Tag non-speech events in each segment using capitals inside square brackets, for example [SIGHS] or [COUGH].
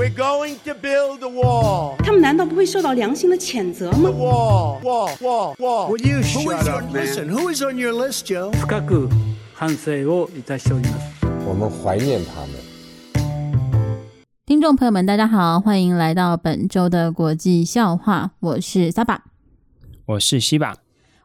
We're going to build a wall. 他们难道不会受到良心的谴责吗 Wall, wall, wall, wall. Would you Who shut is up, on, man? listen, who is on your list, Joe? 深く反省をいたしております。我们怀念他们。听众朋友们，大家好，欢迎来到本周的国际笑话，我是萨巴，我是西巴。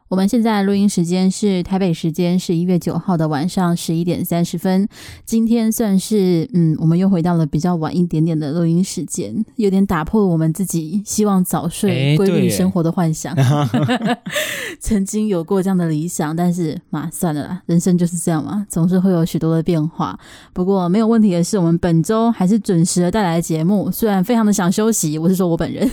我们现在录音时间是台北时间十一月九号的晚上十一点三十分。今天算是嗯，我们又回到了比较晚一点点的录音时间，有点打破我们自己希望早睡、规律生活的幻想。[LAUGHS] [LAUGHS] 曾经有过这样的理想，但是嘛，算了啦，人生就是这样嘛，总是会有许多的变化。不过没有问题的是，我们本周还是准时的带来节目，虽然非常的想休息，我是说我本人，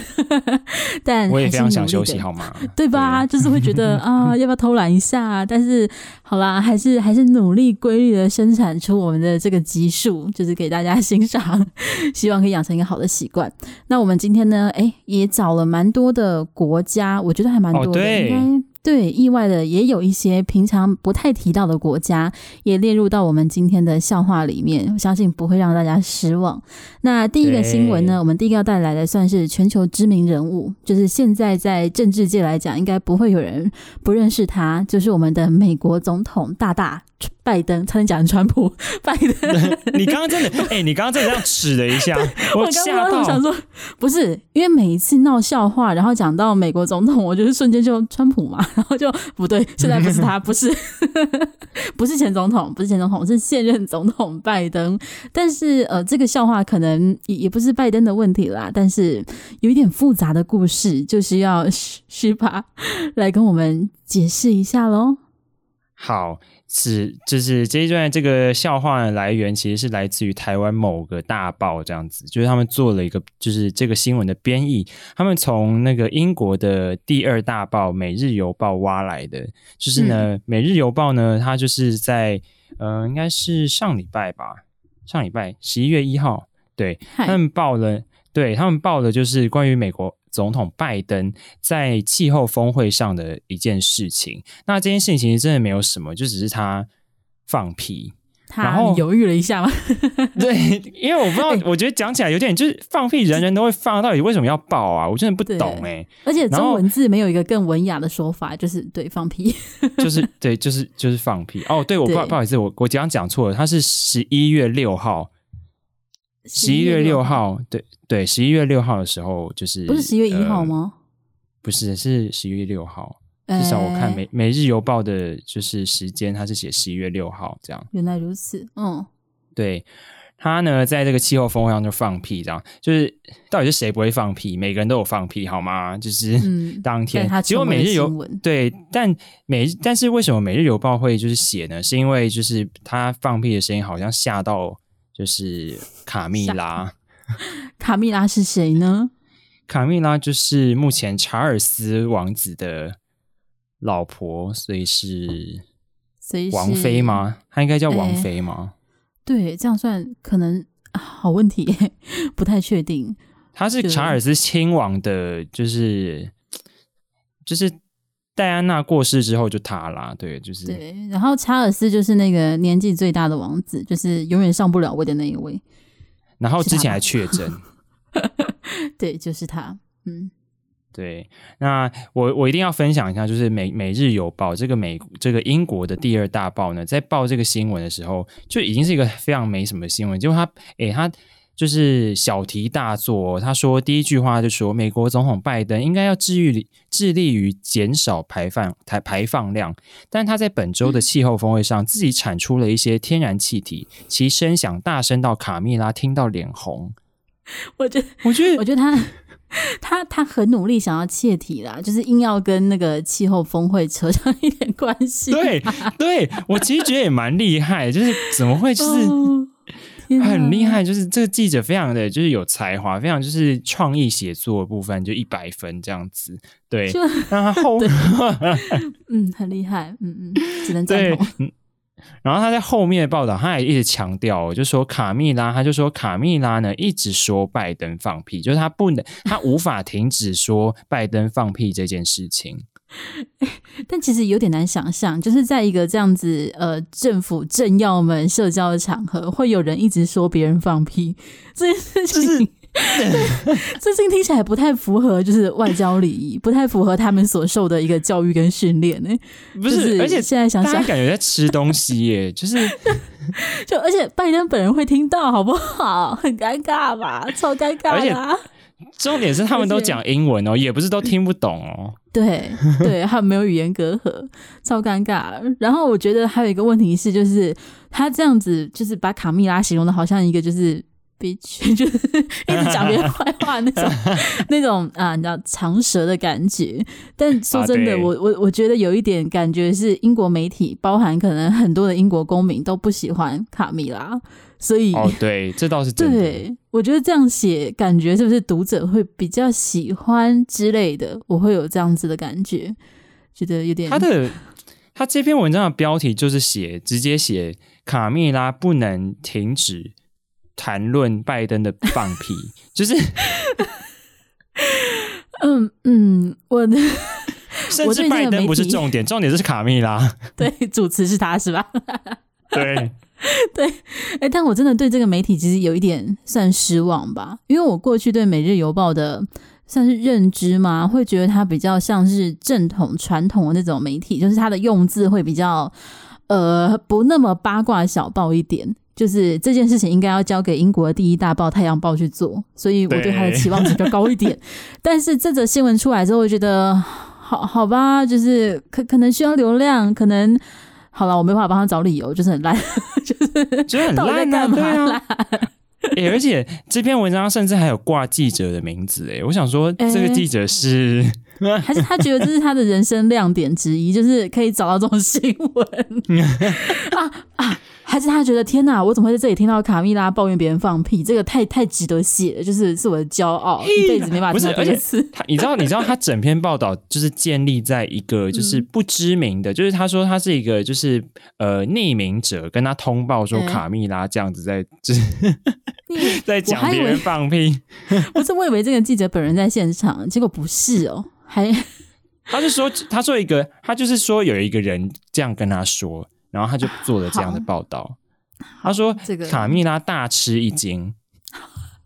[LAUGHS] 但我也非常想休息，好吗？对吧？就是会觉得。啊，要不要偷懒一下？但是好啦，还是还是努力规律的生产出我们的这个集数，就是给大家欣赏，希望可以养成一个好的习惯。[LAUGHS] 那我们今天呢，哎，也找了蛮多的国家，我觉得还蛮多的，哦、应该。对，意外的也有一些平常不太提到的国家，也列入到我们今天的笑话里面。我相信不会让大家失望。那第一个新闻呢，我们第一个要带来的算是全球知名人物，就是现在在政治界来讲，应该不会有人不认识他，就是我们的美国总统大大。拜登，差点讲川普。拜登，你刚刚真的，哎、欸，你刚刚真的这样指了一下，[LAUGHS] 我吓到。我想说，不是，因为每一次闹笑话，然后讲到美国总统，我就是瞬间就川普嘛，然后就不对，[LAUGHS] 现在不是他，不是，[LAUGHS] 不是前总统，不是前总统，是现任总统拜登。但是，呃，这个笑话可能也也不是拜登的问题啦，但是有一点复杂的故事，就是要徐徐吧来跟我们解释一下喽。好。是，就是这一段这个笑话的来源，其实是来自于台湾某个大报这样子，就是他们做了一个，就是这个新闻的编译，他们从那个英国的第二大报《每日邮报》挖来的，就是呢，嗯《每日邮报》呢，它就是在呃，应该是上礼拜吧，上礼拜十一月一号，对，他们报了，对，他们报的就是关于美国。总统拜登在气候峰会上的一件事情，那这件事情其实真的没有什么，就只是他放屁。他犹豫了一下吗？[LAUGHS] 对，因为我不知道，我觉得讲起来有点就是放屁，人人都会放，到底为什么要爆啊？我真的不懂哎、欸。而且中文字没有一个更文雅的说法，就是对放屁，就是对，就是就是放屁。哦，对，我不不好意思，我我刚刚讲错了，他是十一月六号。十一月六号，对对，十一月六号的时候就是不是十一月一号吗？呃、不是，是十一月六号。至少我看每《每每日邮报》的就是时间，它是写十一月六号这样。原来如此，嗯，对，他呢，在这个气候峰会上就放屁，这样就是到底是谁不会放屁？每个人都有放屁，好吗？就是当天，嗯、结果《每日邮》对，但每但是为什么《每日邮报》会就是写呢？是因为就是他放屁的声音好像吓到。就是卡蜜拉，[LAUGHS] 卡蜜拉是谁呢？卡蜜拉就是目前查尔斯王子的老婆，所以是王妃吗？她应该叫王妃吗？欸？对，这样算可能好问题，不太确定。她是查尔斯亲王的，就是就是。戴安娜过世之后就塌啦，对，就是对。然后查尔斯就是那个年纪最大的王子，就是永远上不了位的那一位。然后之前还确诊，[LAUGHS] 对，就是他。嗯，对。那我我一定要分享一下，就是每每日邮报这个美这个英国的第二大报呢，在报这个新闻的时候，就已经是一个非常没什么的新闻，结果他诶他。就是小题大做。他说第一句话就说，美国总统拜登应该要致力致力于减少排放排排放量，但他在本周的气候峰会上自己产出了一些天然气体，其声响大声到卡蜜拉听到脸红。[LAUGHS] 我觉得，我觉得，我觉得他他他很努力想要切题啦，就是硬要跟那个气候峰会扯上一点关系。[LAUGHS] 对，对我其实觉得也蛮厉害，就是怎么会就是。哦很厉害，就是这个记者非常的就是有才华，非常就是创意写作的部分就一百分这样子。对，然后他后 [LAUGHS] 嗯很厉害，嗯嗯，只能赞同。嗯，然后他在后面的报道，他也一直强调，就说卡蜜拉，他就说卡蜜拉呢一直说拜登放屁，就是他不能，他无法停止说拜登放屁这件事情。[LAUGHS] 但其实有点难想象，就是在一个这样子呃，政府政要们社交的场合，会有人一直说别人放屁这件事情，这事情听起来不太符合，就是外交礼仪，不太符合他们所受的一个教育跟训练呢。不是，就是、而且现在想想，感觉在吃东西耶，就是 [LAUGHS] 就而且拜登本人会听到，好不好？很尴尬吧，超尴尬的、啊。重点是他们都讲英文哦，也不是都听不懂哦。对对，还有没有语言隔阂，[LAUGHS] 超尴尬。然后我觉得还有一个问题是，就是他这样子，就是把卡蜜拉形容的好像一个就是。[LAUGHS] 就是一直讲别人坏话那种 [LAUGHS] 那种啊，你知道长舌的感觉。但说真的，啊、我我我觉得有一点感觉是英国媒体，包含可能很多的英国公民都不喜欢卡蜜拉，所以哦，对，这倒是 [LAUGHS] 真的。对，我觉得这样写，感觉是不是读者会比较喜欢之类的？我会有这样子的感觉，觉得有点。他的他这篇文章的标题就是写直接写卡蜜拉不能停止。谈论拜登的放屁，[LAUGHS] 就是，嗯嗯，我的，[LAUGHS] 甚至拜登不是重点，重点是卡蜜拉，[LAUGHS] 对，主持是他是吧？对对，哎、欸，但我真的对这个媒体其实有一点算失望吧，因为我过去对《每日邮报》的算是认知嘛，会觉得它比较像是正统传统的那种媒体，就是它的用字会比较呃不那么八卦小报一点。就是这件事情应该要交给英国的第一大报《太阳报》去做，所以我对他的期望值比较高一点。但是这则新闻出来之后，我觉得好好吧，就是可可能需要流量，可能好了，我没办法帮他找理由，就是很烂，[LAUGHS] 就是觉得很烂啊，对啊。欸、而且这篇文章甚至还有挂记者的名字，哎，我想说这个记者是、欸、还是他觉得这是他的人生亮点之一，就是可以找到这种新闻啊 [LAUGHS] 啊！还是他觉得天哪，我怎么会在这里听到卡蜜拉抱怨别人放屁？这个太太值得写了，就是是我的骄傲，一辈子没办法听到第二次。他，你知道，你知道他整篇报道就是建立在一个就是不知名的，嗯、就是他说他是一个就是呃匿名者跟他通报说卡蜜拉这样子在就是、欸、[LAUGHS] 在讲别人放屁。不是，我以为这个记者本人在现场，结果不是哦，还他是说他说一个，他就是说有一个人这样跟他说。然后他就做了这样的报道，他说：“这个卡蜜拉大吃一惊，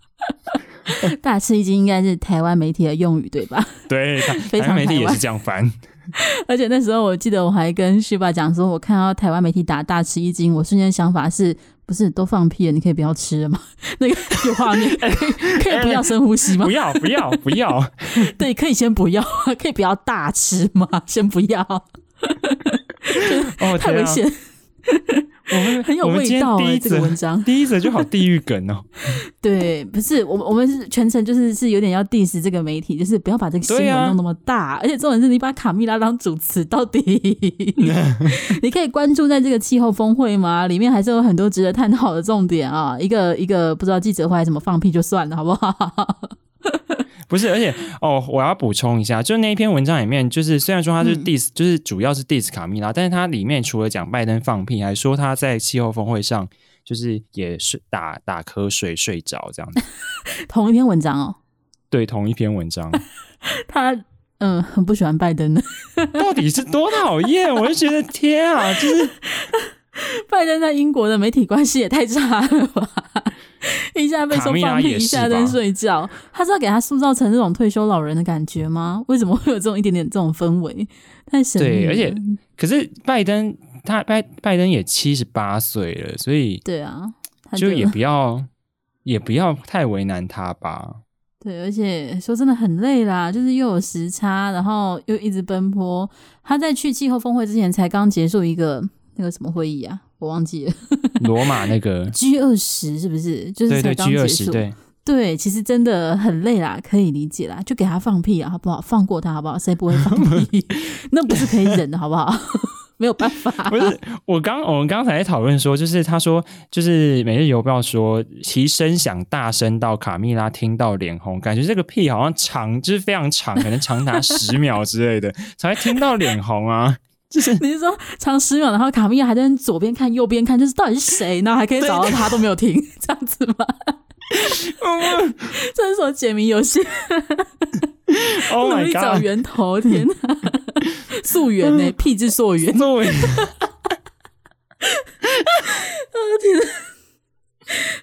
[LAUGHS] 大吃一惊应该是台湾媒体的用语对吧？对，台 [LAUGHS] 湾媒体也是这样翻。[LAUGHS] 而且那时候我记得我还跟旭爸讲说，我看到台湾媒体打大吃一惊，我瞬间想法是不是都放屁了？你可以不要吃了吗？那个有画面，可以不要深呼吸吗？不要，不要，不要。对，可以先不要，可以不要大吃吗？先不要。” [LAUGHS] 哦，太危险！[LAUGHS] 我们很有味道哎，这个文章 [LAUGHS] 第一则就好地狱梗哦。对，不是我们，我们是全程就是是有点要 diss 这个媒体，就是不要把这个新闻弄那么大，啊、而且重点是你把卡蜜拉当主持，到底你可以关注在这个气候峰会吗？里面还是有很多值得探讨的重点啊！一个一个不知道记者会还怎么放屁就算了，好不好？[LAUGHS] 不是，而且哦，我要补充一下，就那一篇文章里面，就是虽然说他是 diss，、嗯、就是主要是 diss 卡蜜拉，但是他里面除了讲拜登放屁，还说他在气候峰会上就是也是打打瞌睡睡着这样子。[LAUGHS] 同一篇文章哦，对，同一篇文章。[LAUGHS] 他嗯，很不喜欢拜登的，到底是多讨厌？我就觉得天啊，就是 [LAUGHS] 拜登在英国的媒体关系也太差了吧。[LAUGHS] 一下被说放屁，一下在睡觉，他是要给他塑造成这种退休老人的感觉吗？为什么会有这种一点点这种氛围？太神秘了。对，而且可是拜登他拜拜登也七十八岁了，所以对啊，就也不要也不要太为难他吧。对，而且说真的很累啦，就是又有时差，然后又一直奔波。他在去气候峰会之前才刚结束一个那个什么会议啊？我忘记了，[LAUGHS] 罗马那个 G 二十是不是？就是才刚结束。对，对，其实真的很累啦，可以理解啦，就给他放屁啊，好不好？放过他好不好？谁不会放屁？[LAUGHS] 那不是可以忍的好不好？[LAUGHS] 没有办法。不是，我刚我们刚才在讨论说，就是他说，就是《每日邮报》说其声响大声到卡蜜拉听到脸红，感觉这个屁好像长，就是非常长，可能长达十秒之类的，才会听到脸红啊。就是你是说长十秒，然后卡米亚还在左边看右边看，就是到底是谁，然后还可以找到他都没有停，[LAUGHS] 这样子吗？这是什么解谜游戏？[LAUGHS] 努力找源头，天哪！溯源呢？屁之溯源。[LAUGHS] 啊天哪！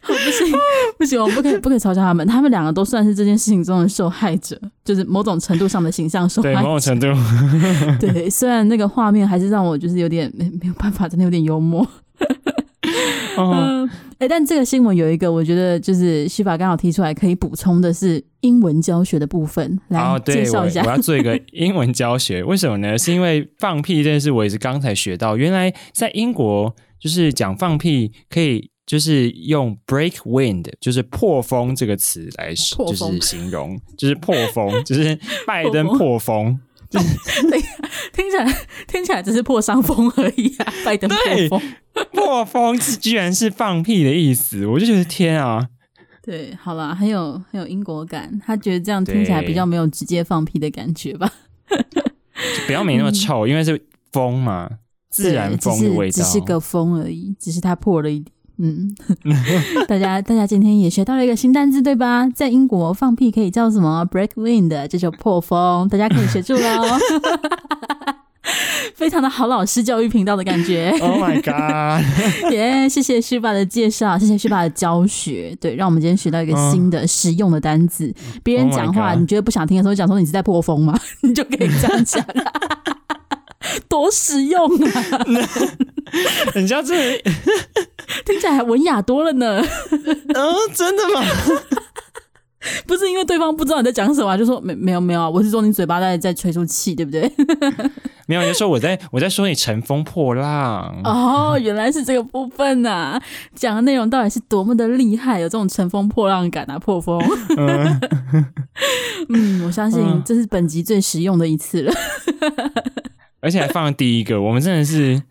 好，[LAUGHS] 不行不行，我们不可以不可以嘲笑他们，他们两个都算是这件事情中的受害者，就是某种程度上的形象受害者。对，某种程度。对，虽然那个画面还是让我就是有点没没有办法，真的有点幽默。[LAUGHS] 嗯，哎、但这个新闻有一个，我觉得就是徐法刚好提出来可以补充的是英文教学的部分，来介绍一下。我。我要做一个 [LAUGHS] 英文教学，为什么呢？是因为放屁这件事，我也是刚才学到，原来在英国就是讲放屁可以就是用 break wind，就是破风这个词来就是形容，就是破风，就是 [LAUGHS] 拜登破风。对，听起来听起来只是破伤风而已啊！拜登破风，破风居然是放屁的意思，我就觉得天啊！对，好啦，很有很有英国感，他觉得这样听起来比较没有直接放屁的感觉吧？不要没那么 [LAUGHS] 臭，嗯、因为是风嘛，自然风的味道，只是，只是个风而已，只是它破了一点。嗯，[LAUGHS] 大家大家今天也学到了一个新单字，对吧？在英国放屁可以叫什么？break wind，这叫破风，大家可以学住喽。[LAUGHS] 非常的好，老师教育频道的感觉。Oh my god！[LAUGHS] 耶，yeah, 谢谢旭爸的介绍，谢谢旭爸的教学。对，让我们今天学到一个新的实用的单字。别、oh. 人讲话，你觉得不想听的时候，讲说你是在破风吗？你就可以这样讲。多实用啊！人家这 [LAUGHS] 听起来还文雅多了呢。[LAUGHS] 嗯，真的吗？[LAUGHS] 不是因为对方不知道你在讲什么，就说没没有没有啊，我是说你嘴巴在在吹出气，对不对？没有，就说我在我在说你乘风破浪。哦，原来是这个部分呐、啊！讲的内容到底是多么的厉害，有这种乘风破浪感啊，破风。嗯，嗯，我相信这是本集最实用的一次了。而且还放了第一个，我们真的是，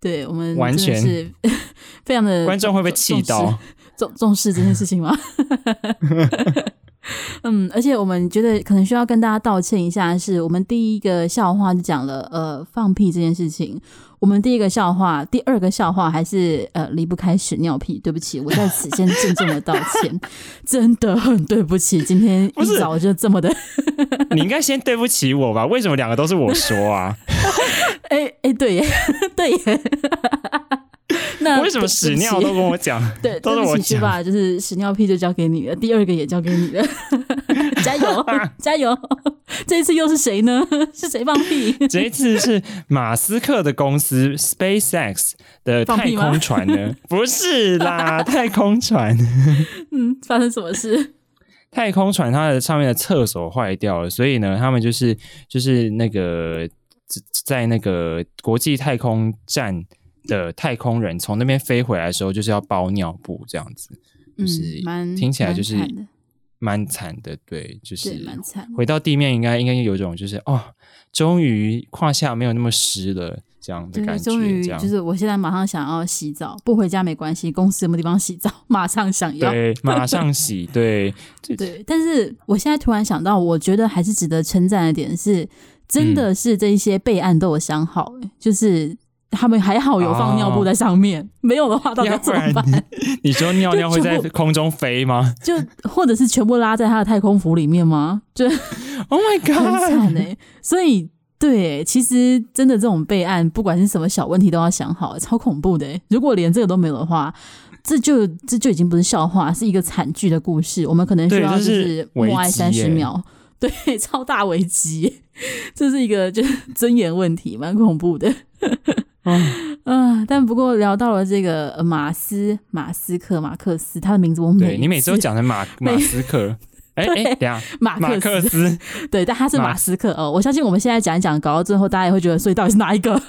对我们完全是 [LAUGHS] 非常的观众会被气到重重视这件事情吗？[LAUGHS] 嗯，而且我们觉得可能需要跟大家道歉一下，是我们第一个笑话就讲了呃放屁这件事情。我们第一个笑话，第二个笑话还是呃离不开屎尿屁。对不起，我在此先郑重的道歉，[LAUGHS] 真的很对不起。今天一早就这么的，你应该先对不起我吧？为什么两个都是我说啊？哎哎、对耶，[LAUGHS] 对耶。那为什么屎尿都跟我讲？[LAUGHS] 对，[LAUGHS] 都是我讲吧？就是屎尿屁就交给你了，第二个也交给你了。加油，加油！这一次又是谁呢？是谁放屁？这一次是马斯克的公司 SpaceX 的太空船呢？不是啦，太空船。嗯，发生什么事？太空船它的上面的厕所坏掉了，所以呢，他们就是就是那个在那个国际太空站的太空人从那边飞回来的时候，就是要包尿布这样子，就是听起来就是。蛮惨的，对，就是蛮惨。回到地面应该应该有一种就是哦，终于胯下没有那么湿了这样的感觉。终于就是我现在马上想要洗澡，不回家没关系，公司有没有地方洗澡，马上想要，对，马上 [LAUGHS] 洗，对对，对。但是我现在突然想到，我觉得还是值得称赞的点是，真的是这一些备案都有想好，嗯、就是。他们还好有放尿布在上面，哦、没有的话到底怎么办？你，你说尿尿会在 [LAUGHS] 空中飞吗？就或者是全部拉在他的太空服里面吗？就 [LAUGHS] Oh my God，很惨哎！所以对，其实真的这种备案，不管是什么小问题都要想好，超恐怖的。如果连这个都没有的话，这就这就已经不是笑话，是一个惨剧的故事。我们可能需要就是默哀三十秒，对，[LAUGHS] 超大危机，[LAUGHS] 这是一个就是尊严问题，蛮恐怖的。嗯、呃，[LAUGHS] 但不过聊到了这个马斯马斯克马克思，他的名字我每对你每次都讲成马 [LAUGHS] 马斯克，哎哎，等下马马克思，对，但他是马斯克哦。我相信我们现在讲一讲，搞到最后大家也会觉得，所以到底是哪一个？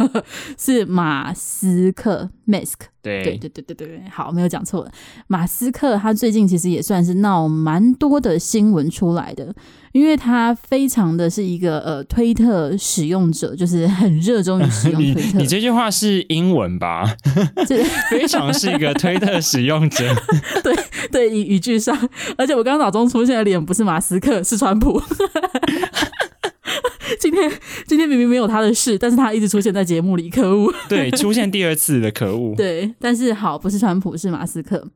是马斯克 Mask。对对对对对对，好，没有讲错了。马斯克他最近其实也算是闹蛮多的新闻出来的，因为他非常的是一个呃推特使用者，就是很热衷于使用 [LAUGHS] 推特。你，你这句话是英文吧？[LAUGHS] 这 [LAUGHS] 非常是一个推特使用者。对对，语语句上，而且我刚刚脑中出现的脸不是马斯克，是川普。[LAUGHS] 今天今天明明没有他的事，但是他一直出现在节目里，可恶！对，出现第二次的可恶。[LAUGHS] 对，但是好，不是川普，是马斯克。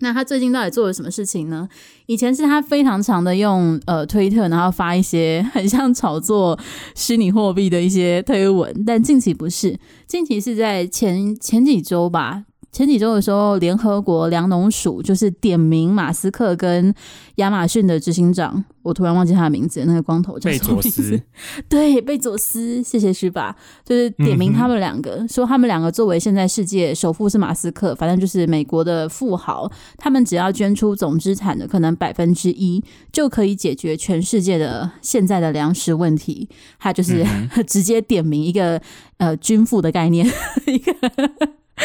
那他最近到底做了什么事情呢？以前是他非常常的用呃推特，然后发一些 [LAUGHS] 很像炒作虚拟货币的一些推文，但近期不是，近期是在前前几周吧。前几周的时候，联合国粮农署就是点名马斯克跟亚马逊的执行长，我突然忘记他的名字，那个光头叫什么名字？贝佐斯。[LAUGHS] 对，贝佐斯，谢谢师爸，就是点名他们两个，嗯、说他们两个作为现在世界首富是马斯克，反正就是美国的富豪，他们只要捐出总资产的可能百分之一，就可以解决全世界的现在的粮食问题。他就是、嗯、[LAUGHS] 直接点名一个呃均富的概念，[LAUGHS] 一个。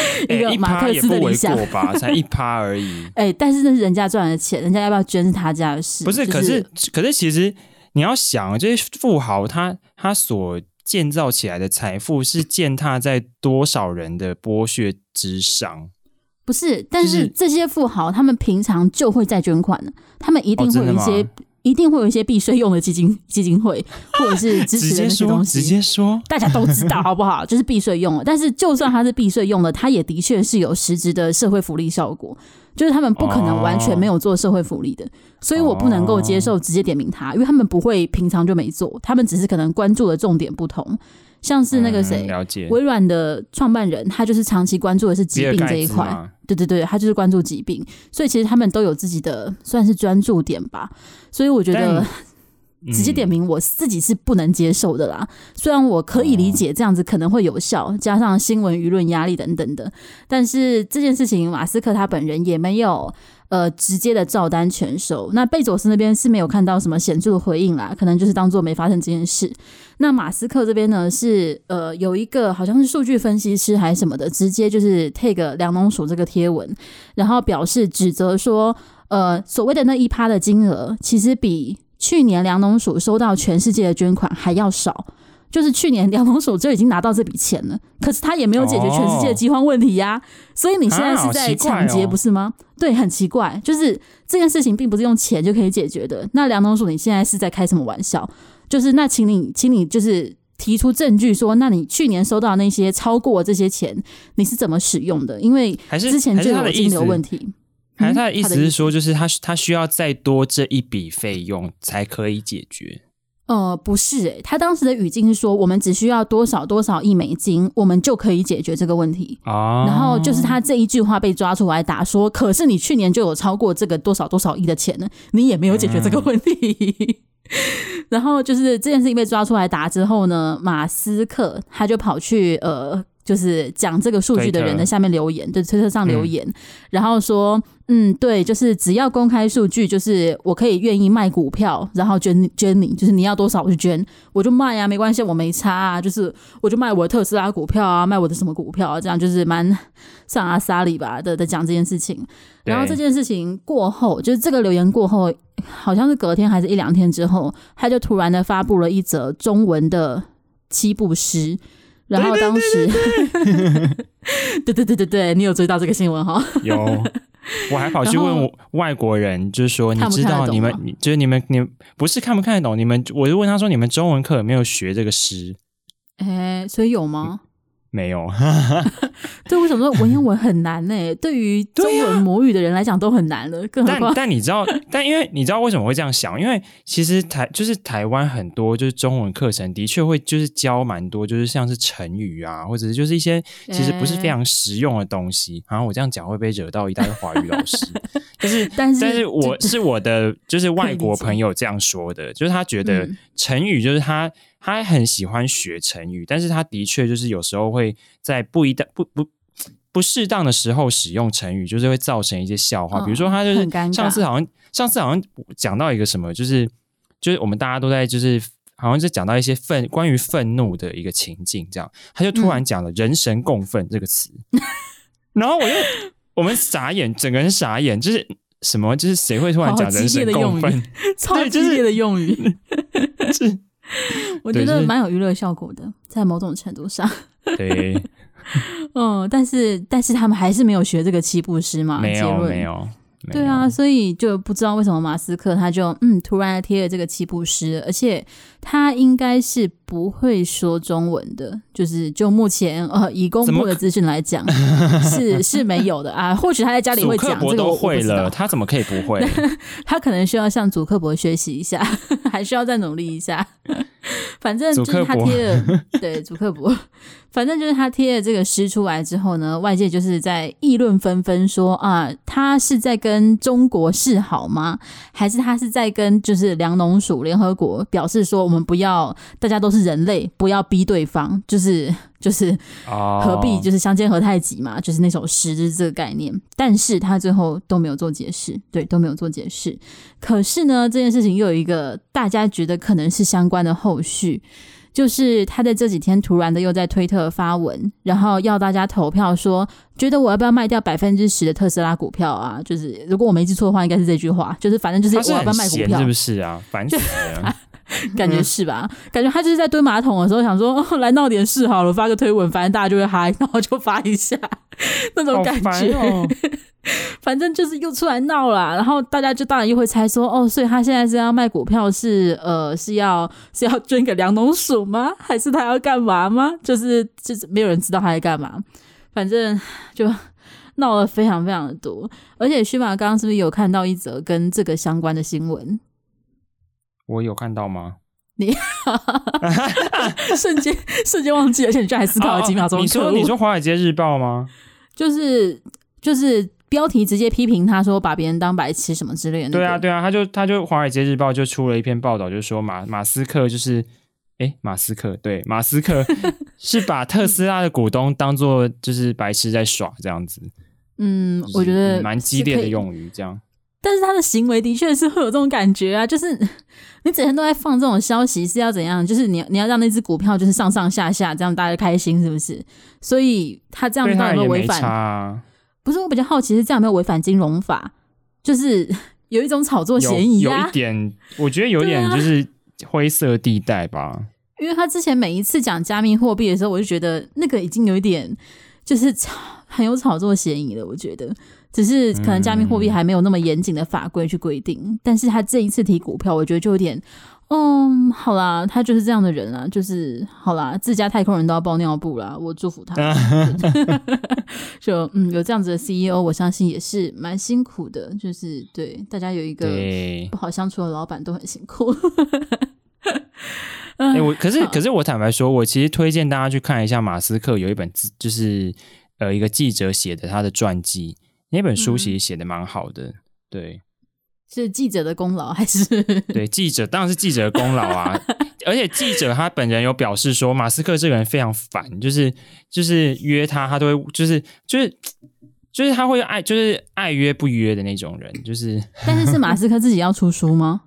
[LAUGHS] 一个马克思的理想，欸、吧，[LAUGHS] 才一趴而已。哎、欸，但是那是人家赚的钱，人家要不要捐是他家的事。不是，可是，可是，其实你要想，这些富豪他他所建造起来的财富是践踏在多少人的剥削之上？不是，但是这些富豪他们平常就会在捐款的，他们一定会有一些。哦一定会有一些避税用的基金 [LAUGHS] 基金会，或者是支持的那些东西。直接说，大家都知道好不好？[LAUGHS] 就是避税用的。但是就算它是避税用的，它也的确是有实质的社会福利效果。就是他们不可能完全没有做社会福利的，所以我不能够接受直接点名他，因为他们不会平常就没做，他们只是可能关注的重点不同。像是那个谁，微软的创办人，他就是长期关注的是疾病这一块。对对对，他就是关注疾病，所以其实他们都有自己的算是专注点吧。所以我觉得 [LAUGHS] 直接点名我自己是不能接受的啦。虽然我可以理解这样子可能会有效，加上新闻舆论压力等等的，但是这件事情马斯克他本人也没有。呃，直接的照单全收。那贝佐斯那边是没有看到什么显著的回应啦，可能就是当做没发生这件事。那马斯克这边呢，是呃有一个好像是数据分析师还是什么的，直接就是 take 粮农署这个贴文，然后表示指责说，呃，所谓的那一趴的金额，其实比去年粮农署收到全世界的捐款还要少。就是去年粮农署就已经拿到这笔钱了，可是他也没有解决全世界的饥荒问题呀、啊。哦、所以你现在是在抢劫，不是吗？啊哦、对，很奇怪，就是这件事情并不是用钱就可以解决的。那粮农署你现在是在开什么玩笑？就是那，请你，请你就是提出证据说，那你去年收到那些超过这些钱，你是怎么使用的？因为之前就有金流问题。还是他的意思是说，就是他他需要再多这一笔费用才可以解决。呃，不是诶、欸，他当时的语境是说，我们只需要多少多少亿美金，我们就可以解决这个问题。哦，然后就是他这一句话被抓出来打说，可是你去年就有超过这个多少多少亿的钱呢，你也没有解决这个问题。嗯、[LAUGHS] 然后就是这件事情被抓出来打之后呢，马斯克他就跑去呃。就是讲这个数据的人在下面留言，对推特上留言，嗯、然后说，嗯，对，就是只要公开数据，就是我可以愿意卖股票，然后捐捐你，就是你要多少我就捐，我就卖啊，没关系，我没差啊，就是我就卖我的特斯拉股票啊，卖我的什么股票啊，这样就是蛮上阿萨里吧的的讲这件事情。然后这件事情过后，就是这个留言过后，好像是隔天还是一两天之后，他就突然的发布了一则中文的七步诗。然后当时，对对对对对，你有追到这个新闻哈？有，我还跑去问外国人，就是说，你知道你们，就是你们，你们不是看不看得懂？你们，我就问他说，你们中文课有没有学这个诗？哎，所以有吗？嗯没有，[LAUGHS] 对，为什么说文言文很难呢？[LAUGHS] 对于中文母语的人来讲都很难了，更何况但但你知道，[LAUGHS] 但因为你知道为什么会这样想？因为其实台就是台湾很多就是中文课程的确会就是教蛮多，就是像是成语啊，或者是就是一些其实不是非常实用的东西。然后、欸、我这样讲会被惹到一大堆华语老师，就是但是但是我是我的就是外国朋友这样说的，就是他觉得成语就是他。他很喜欢学成语，但是他的确就是有时候会在不一的不不不适当的时候使用成语，就是会造成一些笑话。嗯、比如说，他就是上次好像上次好像讲到一个什么，就是就是我们大家都在就是好像是讲到一些愤关于愤怒的一个情境，这样他就突然讲了“人神共愤”这个词，嗯、[LAUGHS] 然后我就我们傻眼，整个人傻眼，就是什么？就是谁会突然讲“人神共愤”？超激烈的用语，[LAUGHS] 是。[LAUGHS] [LAUGHS] 我觉得蛮有娱乐效果的，在某种程度上。对，嗯，但是但是他们还是没有学这个七步诗嘛？没有，没有。对啊，所以就不知道为什么马斯克他就嗯突然贴了这个七步诗，而且他应该是不会说中文的，就是就目前呃已公布的资讯来讲 [LAUGHS] 是是没有的啊。或许他在家里会讲，这个都会了，他怎么可以不会？[LAUGHS] 他可能需要向祖克伯学习一下，[LAUGHS] 还需要再努力一下。反正就是他贴了，对祖克伯，反正就是他贴了这个诗出来之后呢，外界就是在议论纷纷，说啊，他是在跟中国示好吗？还是他是在跟就是粮农署联合国表示说，我们不要，大家都是人类，不要逼对方，就是就是何必就是相煎何太急嘛，就是那首诗就是这个概念。但是他最后都没有做解释，对，都没有做解释。可是呢，这件事情又有一个大家觉得可能是相关的后续。就是他在这几天突然的又在推特发文，然后要大家投票说，觉得我要不要卖掉百分之十的特斯拉股票啊？就是如果我没记错的话，应该是这句话。就是反正就是我要不要卖股票，是不是啊？烦死了，[LAUGHS] 感觉是吧？感觉他就是在蹲马桶的时候想说，哦，来闹点事好了，发个推文，反正大家就会嗨，然后就发一下那种感觉。[LAUGHS] 反正就是又出来闹啦，然后大家就当然又会猜说，哦，所以他现在是要卖股票是，呃是要是要捐给粮农署吗？还是他要干嘛吗？就是就是没有人知道他在干嘛，反正就闹了非常非常的多。而且须马刚刚是不是有看到一则跟这个相关的新闻？我有看到吗？[LAUGHS] 你 [LAUGHS] 瞬间瞬间忘记，而且你居然还思考了几秒钟。你说你说《华尔街日报》吗？就是就是。标题直接批评他说把别人当白痴什么之类的、那个。对啊，对啊，他就他就《华尔街日报》就出了一篇报道，就说马马斯克就是，哎，马斯克对马斯克 [LAUGHS] 是把特斯拉的股东当做就是白痴在耍这样子。嗯，我觉得蛮激烈的用语这样。但是他的行为的确是会有这种感觉啊，就是 [LAUGHS] 你整天都在放这种消息是要怎样？就是你你要让那只股票就是上上下下，这样大家开心是不是？所以他这样子到底有没有违反？不是，我比较好奇是这样有没有违反金融法？就是 [LAUGHS] 有一种炒作嫌疑啊，有，有一点，我觉得有点就是灰色地带吧。啊、因为他之前每一次讲加密货币的时候，我就觉得那个已经有一点就是炒很有炒作嫌疑了。我觉得只是可能加密货币还没有那么严谨的法规去规定，嗯、但是他这一次提股票，我觉得就有点。嗯，好啦，他就是这样的人啊，就是好啦，自家太空人都要包尿布啦，我祝福他。就嗯，有这样子的 CEO，我相信也是蛮辛苦的，就是对大家有一个不好相处的老板都很辛苦。[LAUGHS] 哎、欸，我可是可是我坦白说，我其实推荐大家去看一下马斯克有一本字，就是呃一个记者写的他的传记，那本书其实写的蛮好的，嗯、对。是记者的功劳还是？[LAUGHS] 对，记者当然是记者的功劳啊！而且记者他本人有表示说，马斯克这个人非常烦，就是就是约他，他都会就是就是就是他会爱就是爱约不约的那种人，就是。但是是马斯克自己要出书吗？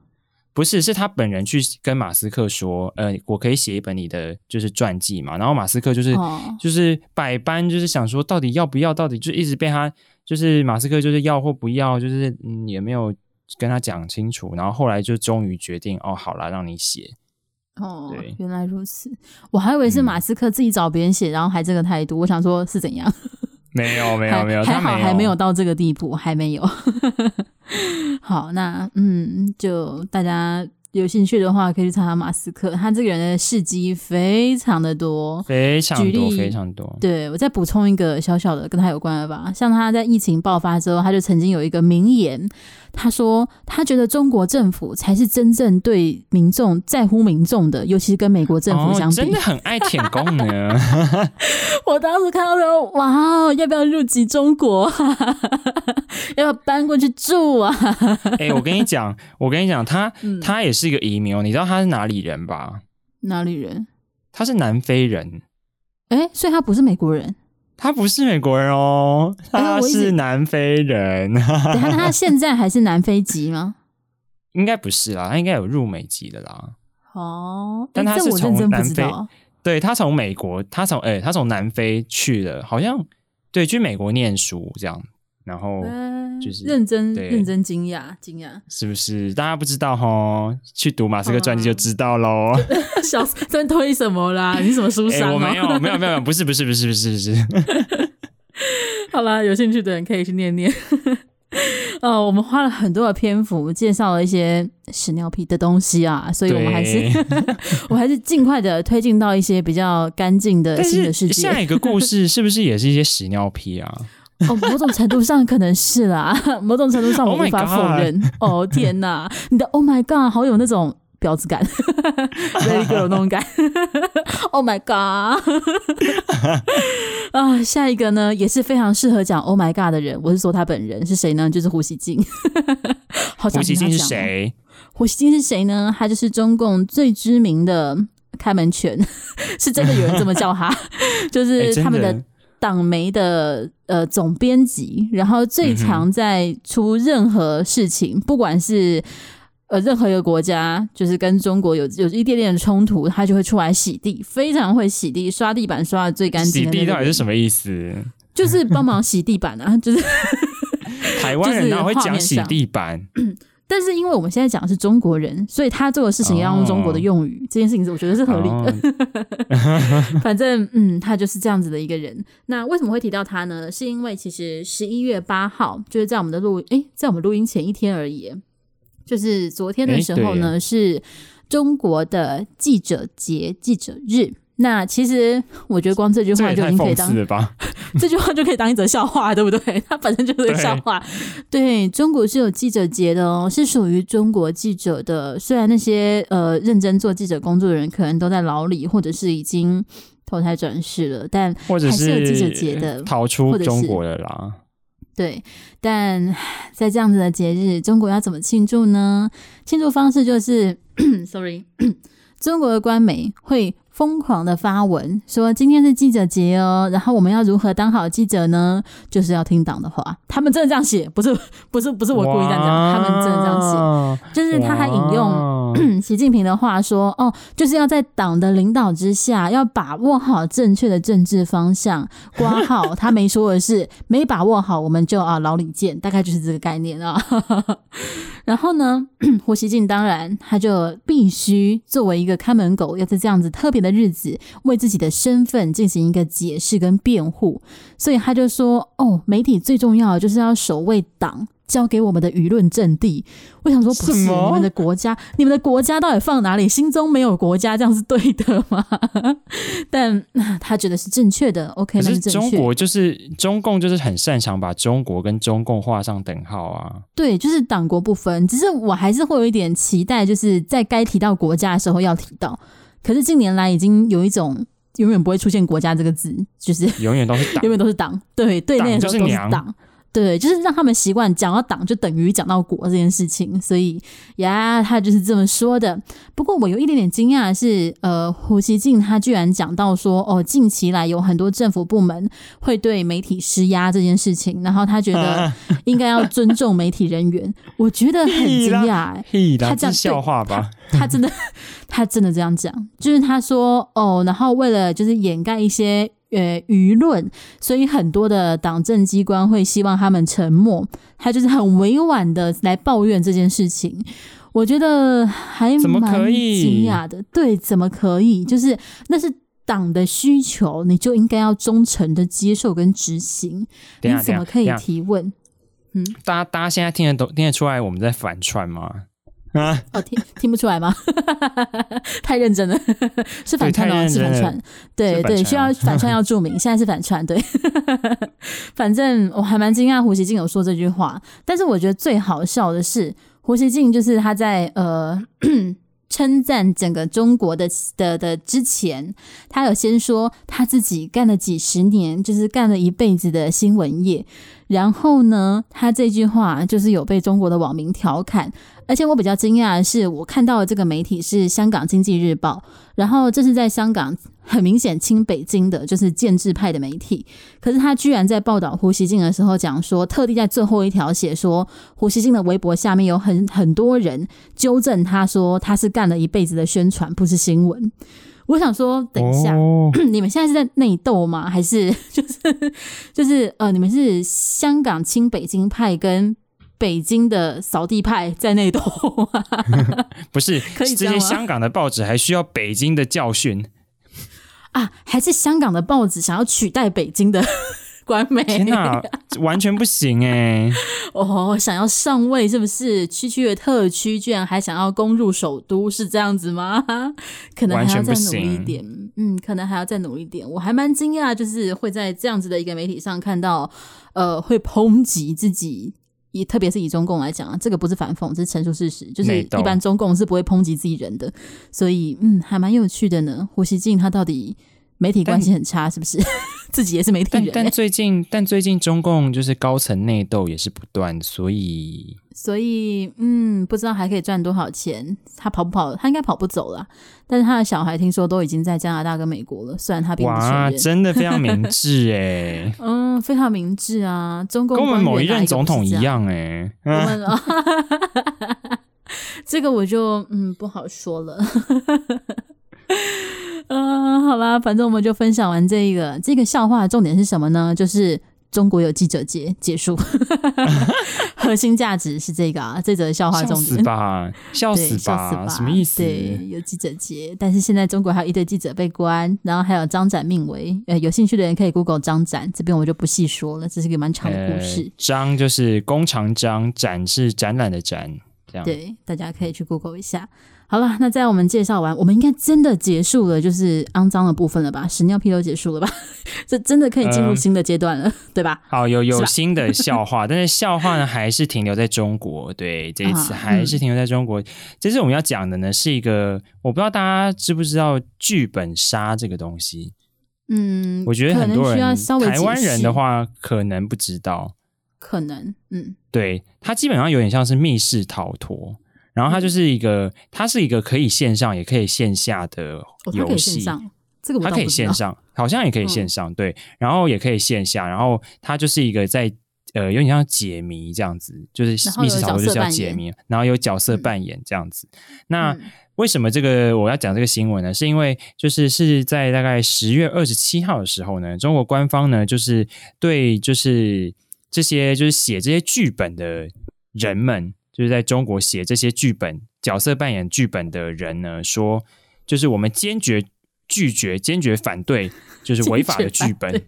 不是，是他本人去跟马斯克说，呃，我可以写一本你的就是传记嘛。然后马斯克就是、哦、就是百般就是想说，到底要不要？到底就一直被他就是马斯克就是要或不要，就是、嗯、也没有。跟他讲清楚，然后后来就终于决定哦，好了，让你写。哦，对，原来如此，我还以为是马斯克自己找别人写，嗯、然后还这个态度，我想说是怎样？没有，没有，没有，还好还没有到这个地步，还没有。[LAUGHS] 好，那嗯，就大家。有兴趣的话，可以去查查马斯克，他这个人的事迹非常的多，非常多，非常多。对，我再补充一个小小的跟他有关的吧，像他在疫情爆发之后，他就曾经有一个名言，他说他觉得中国政府才是真正对民众在乎民众的，尤其是跟美国政府相比，哦、真的很爱舔共呢。[LAUGHS] 我当时看到说，哇，要不要入籍中国？[LAUGHS] 要不要搬过去住啊？哎、欸，我跟你讲，[LAUGHS] 我跟你讲，他、嗯、他也是。一个移民哦，你知道他是哪里人吧？哪里人？他是南非人。哎，所以他不是美国人。他不是美国人哦，他是南非人。[LAUGHS] 等下，他现在还是南非籍吗？应该不是啦，他应该有入美籍的啦。哦，但他是从南非，对，他从美国，他从哎，他从南非去的，好像对，去美国念书这样。然后就是认真认真惊讶惊讶，是不是？大家不知道哈，去读马斯克传记就知道喽。[LAUGHS] 小在推什么啦？[LAUGHS] 你什么书商？我没有没有没有不是不是不是不是不是。[LAUGHS] 好啦，有兴趣的人可以去念念。哦，我们花了很多的篇幅介绍了一些屎尿屁的东西啊，所以我们还是我还是尽快的推进到一些比较干净的新的世界。下一个故事是不是也是一些屎尿屁啊？哦，某种程度上可能是啦，某种程度上我无法否认。哦、oh、天哪，你的 Oh my God，好有那种婊子感，所以就有那种感。Oh my god！[LAUGHS] 啊，下一个呢也是非常适合讲 Oh my god 的人，我是说他本人是谁呢？就是胡锡进。好想胡锡进是谁？胡锡进是谁呢？他就是中共最知名的开门犬，[LAUGHS] 是真的有人这么叫他，[LAUGHS] 就是他们的党媒的呃总编辑，然后最常在出任何事情，嗯、不管是。呃，任何一个国家就是跟中国有有一点点的冲突，他就会出来洗地，非常会洗地，刷地板刷的最干净。洗地到底是什么意思？就是帮忙洗地板啊，就是 [LAUGHS] 台湾人哪会讲洗地板？[LAUGHS] 但是因为我们现在讲的是中国人，所以他做的事情要用中国的用语，哦、这件事情是我觉得是合理的。哦、[LAUGHS] [LAUGHS] 反正嗯，他就是这样子的一个人。那为什么会提到他呢？是因为其实十一月八号就是在我们的录诶，在我们录音前一天而已。就是昨天的时候呢，是中国的记者节、记者日。那其实我觉得光这句话就已经可以当 [LAUGHS] 这句话就可以当一则笑话，对不对？[LAUGHS] 它本身就是个笑话。对，对，中国是有记者节的哦，是属于中国记者的。虽然那些呃认真做记者工作的人可能都在牢里，或者是已经投胎转世了，但还是有记者节的，逃出中国的啦。对，但 [SIGHS] 在这样子的节日，中国要怎么庆祝呢？庆祝方式就是，[COUGHS] sorry，中国的官媒会。疯狂的发文说今天是记者节哦，然后我们要如何当好记者呢？就是要听党的话。他们真的这样写，不是不是不是我故意这样讲，他们真的这样写。就是他还引用 [CLEARS THROAT] 习近平的话说：“哦，就是要在党的领导之下，要把握好正确的政治方向。”括号他没说的是没把握好，我们就啊牢里见，大概就是这个概念啊。[LAUGHS] 然后呢，[CLEARS THROAT] 胡锡进当然他就必须作为一个看门狗，要在这样子特别的。日子为自己的身份进行一个解释跟辩护，所以他就说：“哦，媒体最重要的就是要守卫党交给我们的舆论阵地。”我想说，不是你们的国家，你们的国家到底放哪里？心中没有国家，这样是对的吗？[LAUGHS] 但他觉得是正确的。OK，那是正确。中国就是中共，就是很擅长把中国跟中共画上等号啊。对，就是党国不分。只是我还是会有一点期待，就是在该提到国家的时候要提到。可是近年来已经有一种永远不会出现“国家”这个字，就是永远都是党，[LAUGHS] 永远都是党。对对，那个时候都是党。对，就是让他们习惯讲到党就等于讲到国这件事情，所以呀，他就是这么说的。不过我有一点点惊讶的是，呃，胡锡进他居然讲到说，哦，近期来有很多政府部门会对媒体施压这件事情，然后他觉得应该要尊重媒体人员，[LAUGHS] 我觉得很 [LAUGHS] 惊讶、欸。他这样笑话吧？他真的，[LAUGHS] 他真的这样讲，就是他说，哦，然后为了就是掩盖一些。呃，舆论，所以很多的党政机关会希望他们沉默，他就是很委婉的来抱怨这件事情。我觉得还蛮惊讶的，对，怎么可以？就是那是党的需求，你就应该要忠诚的接受跟执行。你怎么可以提问？嗯，大家大家现在听得懂、听得出来我们在反串吗？啊！哦，听听不出来吗？[LAUGHS] 太认真了，是反串哦，是反串。对对，需要反串要注明，[LAUGHS] 现在是反串。对，[LAUGHS] 反正我还蛮惊讶胡锡进有说这句话，但是我觉得最好笑的是胡锡进，就是他在呃 [CLEARS THROAT] 称赞整个中国的的的之前，他有先说他自己干了几十年，就是干了一辈子的新闻业。然后呢，他这句话就是有被中国的网民调侃。而且我比较惊讶的是，我看到的这个媒体是香港经济日报，然后这是在香港很明显亲北京的，就是建制派的媒体。可是他居然在报道胡锡进的时候讲说，特地在最后一条写说，胡锡进的微博下面有很很多人纠正他说他是干了一辈子的宣传，不是新闻。[LAUGHS] 我想说，等一下，[LAUGHS] 你们现在是在内斗吗？还是 [LAUGHS] 就是就是呃，你们是香港亲北京派跟？北京的扫地派在内斗，[LAUGHS] 不是？可以这些香港的报纸还需要北京的教训啊？还是香港的报纸想要取代北京的官媒？天哪，完全不行哎！[LAUGHS] 哦，想要上位是不是？区区的特区居然还想要攻入首都，是这样子吗？[LAUGHS] 可能还要再努力一点。嗯，可能还要再努力一点。我还蛮惊讶，就是会在这样子的一个媒体上看到，呃，会抨击自己。以特别是以中共来讲啊，这个不是反讽，这是陈述事实，就是一般中共是不会抨击自己人的，所以嗯，还蛮有趣的呢。胡锡进他到底媒体关系很差，是不是？[LAUGHS] 自己也是媒体人欸，但但最近但最近中共就是高层内斗也是不断，所以所以嗯，不知道还可以赚多少钱。他跑不跑？他应该跑不走了。但是他的小孩听说都已经在加拿大跟美国了，虽然他并不承哇，真的非常明智哎，[LAUGHS] 嗯，非常明智啊，中共跟我们某一任总统一样哎。[LAUGHS] 这个我就嗯不好说了。[LAUGHS] 嗯，好吧，反正我们就分享完这一个这个笑话，重点是什么呢？就是中国有记者节结束，[LAUGHS] [LAUGHS] 核心价值是这个啊，这则笑话重点。笑死吧，笑死对，笑死吧，什么意思？对，有记者节，但是现在中国还有一堆记者被关，然后还有张展命为，呃，有兴趣的人可以 Google 张展，这边我就不细说了，这是一个蛮长的故事。呃、张就是弓长张，展是展览的展，这样对，大家可以去 Google 一下。好了，那在我们介绍完，我们应该真的结束了，就是肮脏的部分了吧？屎尿屁都结束了吧？[LAUGHS] 这真的可以进入新的阶段了，呃、对吧？好，有有新的笑话，[LAUGHS] 但是笑话呢还是停留在中国。对，这一次还是停留在中国。这次我们要讲的呢是一个，我不知道大家知不知道剧本杀这个东西。嗯，我觉得很多人，台湾人的话可能不知道。可能，嗯，对，它基本上有点像是密室逃脱。然后它就是一个，它是一个可以线上也可以线下的游戏。这个它可以线上，好像也可以线上，对。然后也可以线下，然后它就是一个在呃有点像解谜这样子，就是密室逃脱就是要解谜，然后有角色扮演这样子。那为什么这个我要讲这个新闻呢？是因为就是是在大概十月二十七号的时候呢，中国官方呢就是对就是这些就是写这些剧本的人们。就是在中国写这些剧本、角色扮演剧本的人呢，说就是我们坚决拒绝、坚决反对，就是违法的剧本。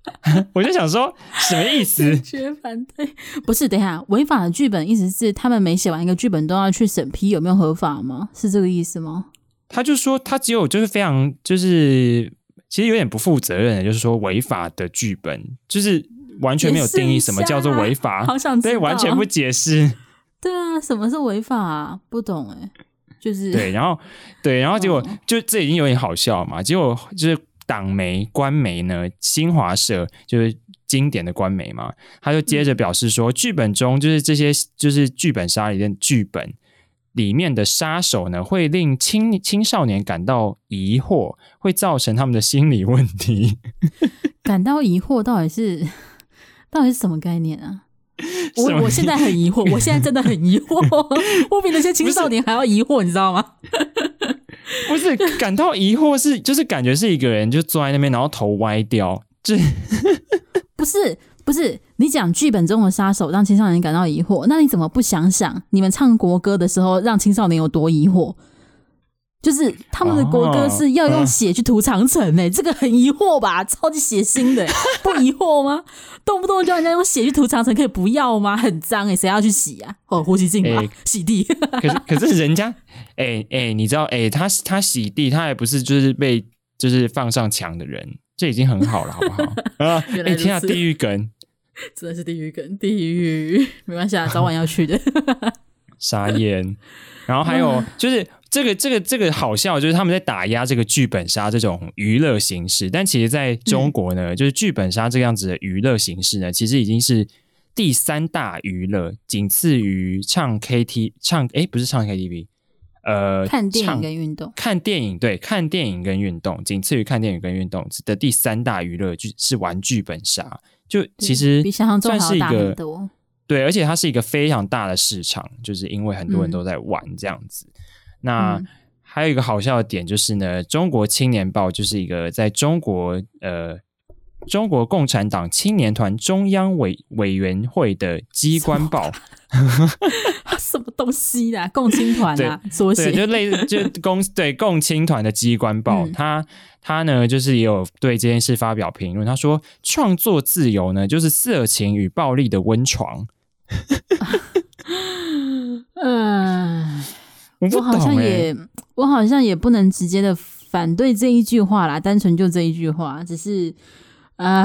[LAUGHS] 我就想说，什么意思？坚决反对？不是，等一下，违法的剧本意思是他们每写完一个剧本都要去审批有没有合法吗？是这个意思吗？他就说他只有就是非常就是其实有点不负责任的，就是说违法的剧本就是完全没有定义什么叫做违法，好想对，完全不解释。对啊，什么是违法啊？不懂哎、欸，就是对，然后对，然后结果、哦、就这已经有点好笑嘛。结果就是党媒官媒呢，新华社就是经典的官媒嘛，他就接着表示说，嗯、剧本中就是这些就是剧本杀里面剧本里面的杀手呢，会令青青少年感到疑惑，会造成他们的心理问题。[LAUGHS] 感到疑惑到底是到底是什么概念啊？[LAUGHS] 我我现在很疑惑，我现在真的很疑惑，[LAUGHS] 我比那些青少年还要疑惑，你知道吗？[LAUGHS] 不是感到疑惑是，是就是感觉是一个人就坐在那边，然后头歪掉，这不是不是你讲剧本中的杀手让青少年感到疑惑，那你怎么不想想你们唱国歌的时候让青少年有多疑惑？就是他们的国歌是要用血去涂长城诶、欸，这个很疑惑吧？超级血腥的、欸，[LAUGHS] 不疑惑吗？动不动叫人家用血去涂长城，可以不要吗？很脏诶、欸，谁要去洗啊？哦，胡锡进嘛，欸、洗地。可是可是人家，诶、欸、诶、欸，你知道诶、欸，他他洗地，他还不是就是被就是放上墙的人，这已经很好了，好不好？[LAUGHS] 啊，哎、欸，天啊，地狱梗，真的是地狱梗，地狱没关系啊，早晚要去的。[LAUGHS] 傻眼，然后还有就是。这个这个这个好笑，就是他们在打压这个剧本杀这种娱乐形式，但其实在中国呢，嗯、就是剧本杀这样子的娱乐形式呢，其实已经是第三大娱乐，仅次于唱 K T 唱哎不是唱 K T V，呃，看电影跟运动，看电影对，看电影跟运动，仅次于看电影跟运动的第三大娱乐就是玩剧本杀，就其实比想象中算是一个多，对，而且它是一个非常大的市场，就是因为很多人都在玩这样子。嗯那还有一个好笑的点就是呢，嗯、中国青年报就是一个在中国呃中国共产党青年团中央委委员会的机关报，什么？[LAUGHS] 东西啦？[LAUGHS] 共青团啊，缩写对，就类似就共 [LAUGHS] 对共青团的机关报，嗯、他他呢就是也有对这件事发表评论，他说创作自由呢就是色情与暴力的温床，嗯。我，好像也，我好像也不能直接的反对这一句话啦，单纯就这一句话，只是，啊，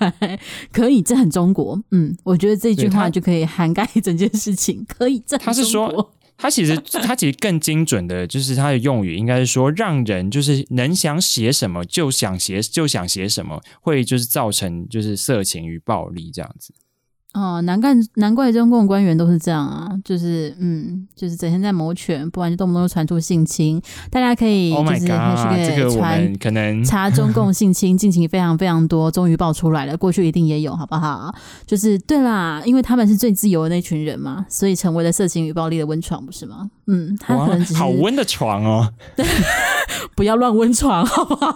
[LAUGHS] 可以，这很中国。嗯，我觉得这句话就可以涵盖整件事情。可以，这。他是说，他其实他其实更精准的，就是他的用语应该是说，让人就是能想写什么就想写就想写什么，会就是造成就是色情与暴力这样子。哦，难怪难怪中共官员都是这样啊，就是嗯，就是整天在谋权，不然就动不动就传出性侵。大家可以就是个我们可能查中共性侵，近期非常非常多，终于爆出来了。过去一定也有，好不好？就是对啦，因为他们是最自由的那群人嘛，所以成为了色情与暴力的温床，不是吗？嗯，他可能只是好温的床哦，[LAUGHS] 不要乱温床，好不好？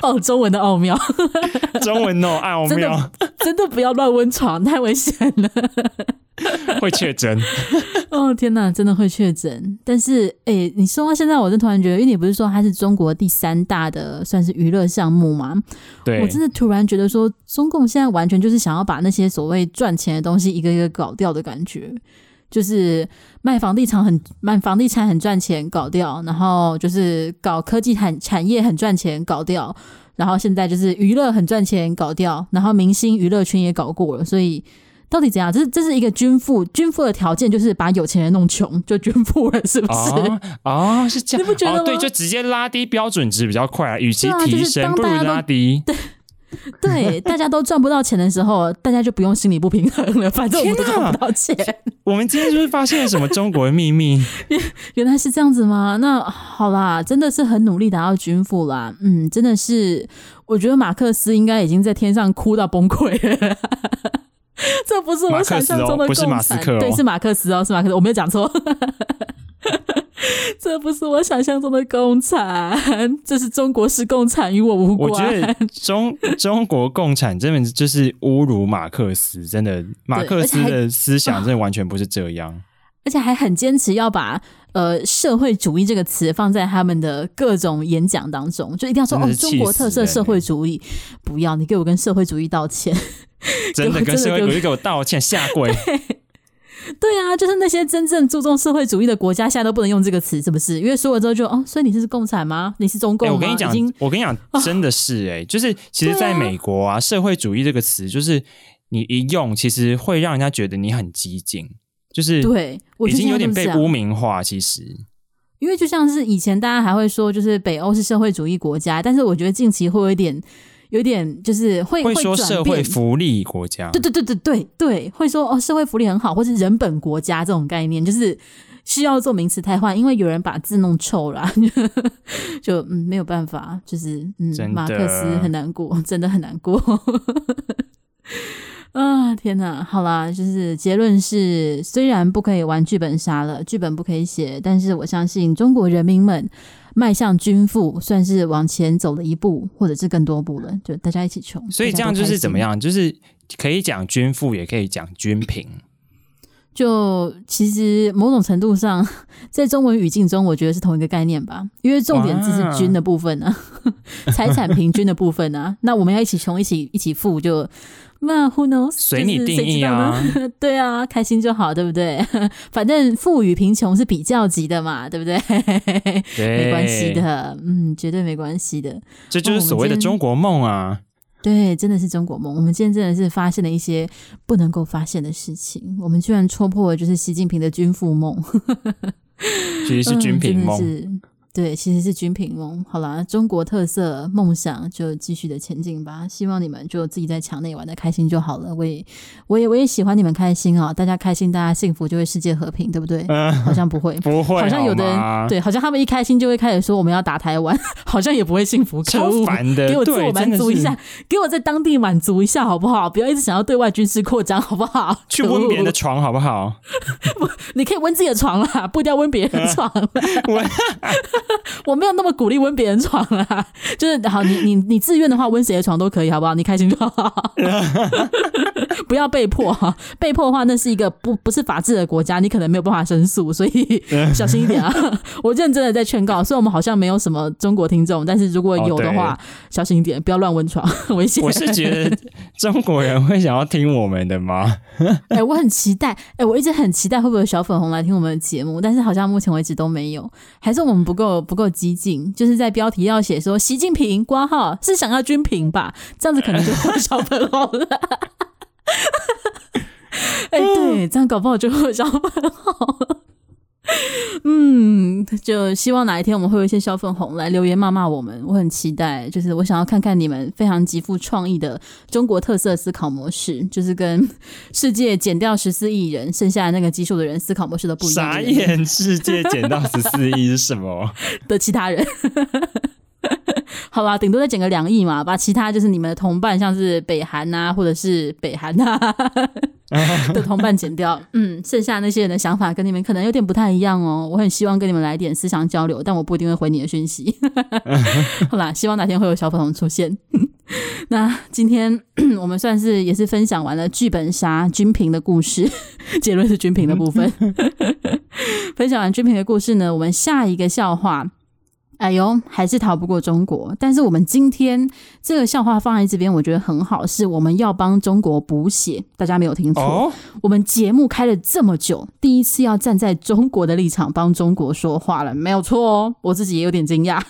[LAUGHS] 哦，中文的奥妙，[LAUGHS] 中文哦，奥妙，真的不要乱温床，太危险了，[LAUGHS] 会确诊。[LAUGHS] 哦天哪，真的会确诊。但是，哎、欸，你说到现在，我就突然觉得，因为你不是说它是中国第三大的算是娱乐项目吗？对，我真的突然觉得说，中共现在完全就是想要把那些所谓赚钱的东西一个一个搞掉的感觉。就是卖房地产很卖房地产很赚钱，搞掉；然后就是搞科技产产业很赚钱，搞掉；然后现在就是娱乐很赚钱，搞掉；然后明星娱乐圈也搞过了。所以到底怎样？这是这是一个均富，均富的条件就是把有钱人弄穷，就均富了，是不是？哦，哦是这样，你不觉得？哦，对，就直接拉低标准值比较快啊，与其提升，啊就是，不如拉低。对。[LAUGHS] 对，大家都赚不到钱的时候，大家就不用心理不平衡了。反正我们都赚不到钱。我们今天就是发现了什么中国的秘密？原 [LAUGHS] 原来是这样子吗？那好啦，真的是很努力达到均富啦。嗯，真的是，我觉得马克思应该已经在天上哭到崩溃了。[LAUGHS] 这不是我想象中的共产，不是马斯克哦，对，是马克思哦，是马克思，我没有讲错。[LAUGHS] 这不是我想象中的共产，这是中国式共产，与我无关。我觉得 [LAUGHS] 中中国共产真的就是侮辱马克思，真的，马克思的思想真的完全不是这样，而且还很坚持要把呃社会主义这个词放在他们的各种演讲当中，就一定要说哦，中国特色社会主义，不要你给我跟社会主义道歉，真的 [LAUGHS] 跟社会主义给我道歉，下跪。[LAUGHS] 对啊，就是那些真正注重社会主义的国家，现在都不能用这个词，是不是？因为说了之后就哦，所以你是共产吗？你是中共？欸、我跟你讲，我跟你讲，真的是哎、欸，就是其实在美国啊，啊社会主义这个词，就是你一用，其实会让人家觉得你很激进，就是对，已经有点被污名化。其实，因为就像是以前大家还会说，就是北欧是社会主义国家，但是我觉得近期会有一点。有点就是会会说社会福利国家，对对对对对对，会说哦社会福利很好，或是人本国家这种概念，就是需要做名词汰换，因为有人把字弄臭了，[LAUGHS] 就嗯没有办法，就是嗯马克思很难过，真的很难过 [LAUGHS] 啊天哪！好啦，就是结论是，虽然不可以玩剧本杀了，剧本不可以写，但是我相信中国人民们。迈向均富，算是往前走了一步，或者是更多步了。就大家一起穷，所以这样就是怎么样？就是可以讲均富，也可以讲均贫。就其实某种程度上，[LAUGHS] 在中文语境中，我觉得是同一个概念吧。因为重点字是均的部分啊，[LAUGHS] 财产平均的部分啊。那我们要一起穷，一起一起富，就。那 who knows？随你定义啊，[LAUGHS] 对啊，开心就好，对不对？反正富与贫穷是比较级的嘛，对不对？对，没关系的，嗯，绝对没关系的。这就是所谓的中国梦啊！对，真的是中国梦。我们今天真的是发现了一些不能够发现的事情，我们居然戳破了就是习近平的军富梦，其实是军品梦。嗯对，其实是军品梦。好啦，中国特色梦想就继续的前进吧。希望你们就自己在墙内玩的开心就好了。我也，我也，我也喜欢你们开心啊、哦！大家开心，大家幸福，就会世界和平，对不对？嗯、好像不会，[LAUGHS] 不会。好像有的人对，好像他们一开心就会开始说我们要打台湾，[LAUGHS] 好像也不会幸福。超烦的，给我自我满足一下，给我在当地满足一下，好不好？不要一直想要对外军事扩张，好不好？去温别人的床，好不好？[LAUGHS] 不，你可以温自己的床啦，不一定要温别人的床。我 [LAUGHS] 没有那么鼓励温别人床啊，[LAUGHS] 就是好，你你你自愿的话，温谁的床都可以，好不好？你开心就好，[LAUGHS] 不要被迫哈。被迫的话，那是一个不不是法治的国家，你可能没有办法申诉，所以小心一点啊！我认真的在劝告，虽然我们好像没有什么中国听众，但是如果有的话，哦、小心一点，不要乱温床，危险。我是觉得中国人会想要听我们的吗？哎、欸，我很期待，哎、欸，我一直很期待会不会有小粉红来听我们的节目，但是好像目前为止都没有，还是我们不够。够不够激进，就是在标题要写说习近平挂号是想要均平吧，这样子可能就会小粉红了。[LAUGHS] 哎、对，这样搞不好就会小粉红。[LAUGHS] 嗯，就希望哪一天我们会有一些小粉红来留言骂骂我们，我很期待。就是我想要看看你们非常极富创意的中国特色思考模式，就是跟世界减掉十四亿人，剩下那个基数的人思考模式都不一样。[LAUGHS] 傻眼，世界减到十四亿是什么？[LAUGHS] 的其他人。好吧，顶多再减个两亿嘛，把其他就是你们的同伴，像是北韩啊，或者是北韩啊 [LAUGHS] 的同伴减掉。嗯，剩下那些人的想法跟你们可能有点不太一样哦。我很希望跟你们来点思想交流，但我不一定会回你的讯息。[LAUGHS] 好啦，希望哪天会有小粉红出现。[LAUGHS] 那今天 [CLEARS THROAT] 我们算是也是分享完了剧本杀军平的故事，结论是军平的部分。分享完军平的故事呢，我们下一个笑话。哎呦，还是逃不过中国。但是我们今天这个笑话放在这边，我觉得很好，是我们要帮中国补血。大家没有听错，哦、我们节目开了这么久，第一次要站在中国的立场帮中国说话了，没有错哦。我自己也有点惊讶，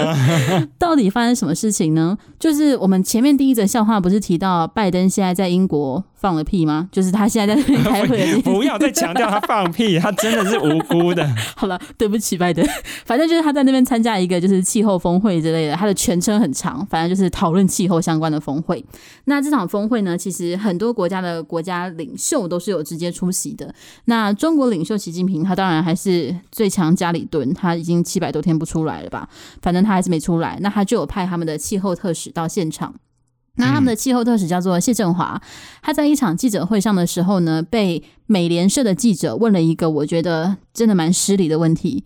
[LAUGHS] 到底发生什么事情呢？就是我们前面第一则笑话不是提到拜登现在在英国放了屁吗？[LAUGHS] 就是他现在在那边开会，[LAUGHS] 不要再强调他放屁，他真的是无辜的。[LAUGHS] 好了，对不起，拜登，反正就是他在那边参。加一个就是气候峰会之类的，他的全称很长，反正就是讨论气候相关的峰会。那这场峰会呢，其实很多国家的国家领袖都是有直接出席的。那中国领袖习近平，他当然还是最强家里蹲，他已经七百多天不出来了吧？反正他还是没出来。那他就有派他们的气候特使到现场。那他们的气候特使叫做谢振华，他在一场记者会上的时候呢，被美联社的记者问了一个我觉得真的蛮失礼的问题。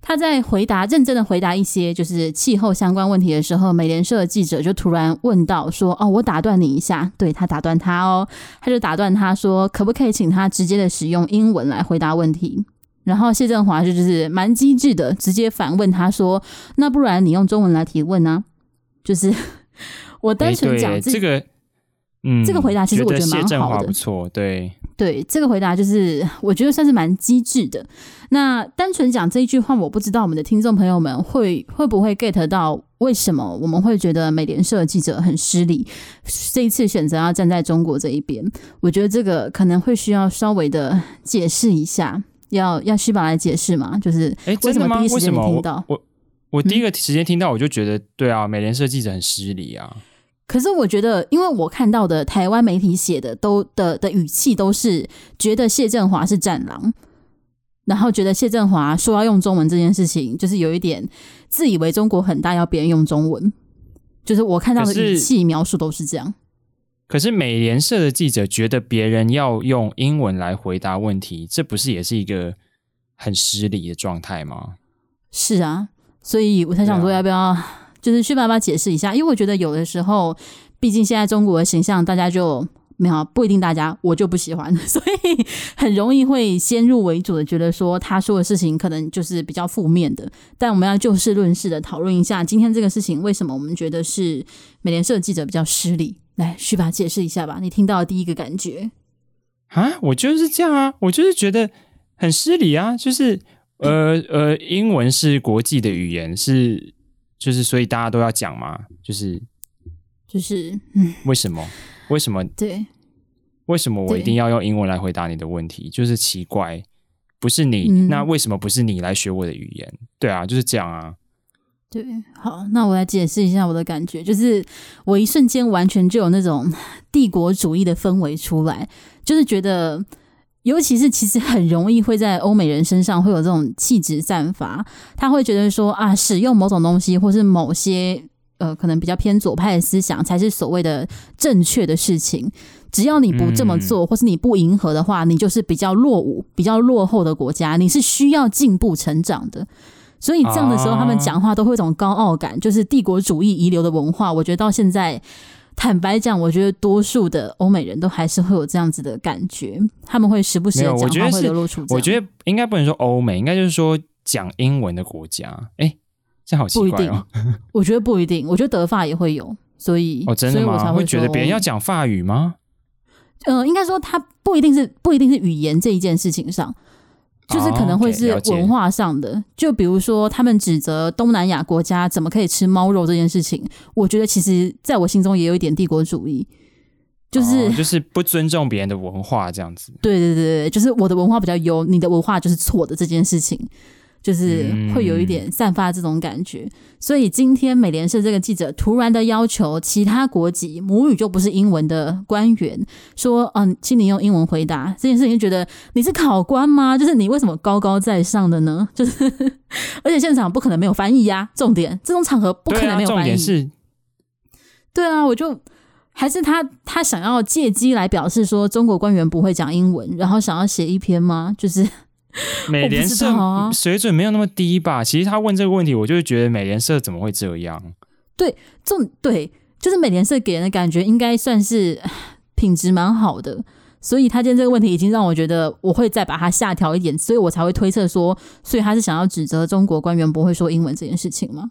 他在回答认真的回答一些就是气候相关问题的时候，美联社的记者就突然问到说：“哦，我打断你一下。”对，他打断他哦，他就打断他说：“可不可以请他直接的使用英文来回答问题？”然后谢振华就就是蛮机智的，直接反问他说：“那不然你用中文来提问呢？”就是我单纯讲这个，嗯，这个回答其实我觉得蛮好的，不错，对。对，这个回答就是我觉得算是蛮机智的。那单纯讲这一句话，我不知道我们的听众朋友们会会不会 get 到为什么我们会觉得美联社记者很失礼，这一次选择要站在中国这一边。我觉得这个可能会需要稍微的解释一下，要要须宝来解释嘛？就是为什么第一时间听到？我我，我第一个时间听到，我就觉得、嗯、对啊，美联社记者很失礼啊。可是我觉得，因为我看到的台湾媒体写的都的的语气都是觉得谢振华是战狼，然后觉得谢振华说要用中文这件事情，就是有一点自以为中国很大，要别人用中文，就是我看到的语气描述都是这样。可是美联社的记者觉得别人要用英文来回答问题，这不是也是一个很失礼的状态吗？是啊，所以我才想说要不要。就是去爸爸解释一下，因为我觉得有的时候，毕竟现在中国的形象，大家就没有不一定，大家我就不喜欢，[LAUGHS] 所以很容易会先入为主的觉得说他说的事情可能就是比较负面的。但我们要就事论事的讨论一下，今天这个事情为什么我们觉得是美联社记者比较失礼？来，去爸解释一下吧，你听到第一个感觉啊？我就是这样啊，我就是觉得很失礼啊，就是呃呃，英文是国际的语言是。就是，所以大家都要讲嘛，就是，就是，嗯，为什么？为什么？对，为什么我一定要用英文来回答你的问题？就是奇怪，不是你，嗯，那为什么不是你来学我的语言？对啊，就是这样啊。对，好，那我来解释一下我的感觉，就是我一瞬间完全就有那种帝国主义的氛围出来，就是觉得。尤其是其实很容易会在欧美人身上会有这种气质散发，他会觉得说啊，使用某种东西或是某些呃可能比较偏左派的思想才是所谓的正确的事情。只要你不这么做，或是你不迎合的话，你就是比较落伍、比较落后的国家，你是需要进步成长的。所以这样的时候，他们讲话都会有一种高傲感，就是帝国主义遗留的文化。我觉得到现在。坦白讲，我觉得多数的欧美人都还是会有这样子的感觉，他们会时不时的讲话会流露出。我觉得应该不能说欧美，应该就是说讲英文的国家。哎，这好奇怪哦。我觉得不一定，我觉得德法也会有，所以 [LAUGHS] 哦，真的吗？所以我才会觉得别人要讲法语吗？嗯、呃，应该说他不一定是不一定是语言这一件事情上，就是可能会是文化上的，就比如说他们指责东南亚国家怎么可以吃猫肉这件事情，我觉得其实在我心中也有一点帝国主义，就是、哦、就是不尊重别人的文化这样子。[LAUGHS] 对对对对，就是我的文化比较优，你的文化就是错的这件事情。就是会有一点散发这种感觉，嗯、所以今天美联社这个记者突然的要求其他国籍母语就不是英文的官员说，嗯，请你用英文回答这件事情，觉得你是考官吗？[LAUGHS] 就是你为什么高高在上的呢？[LAUGHS] 就是而且现场不可能没有翻译呀、啊，重点这种场合不可能没有翻译。重点是，对啊，我就还是他他想要借机来表示说中国官员不会讲英文，然后想要写一篇吗？就是。[LAUGHS] 美联社水准没有那么低吧？其实他问这个问题，我就会觉得美联社怎么会这样？对，这种对，就是美联社给人的感觉应该算是品质蛮好的，所以他今天这个问题已经让我觉得我会再把它下调一点，所以我才会推测说，所以他是想要指责中国官员不会说英文这件事情吗？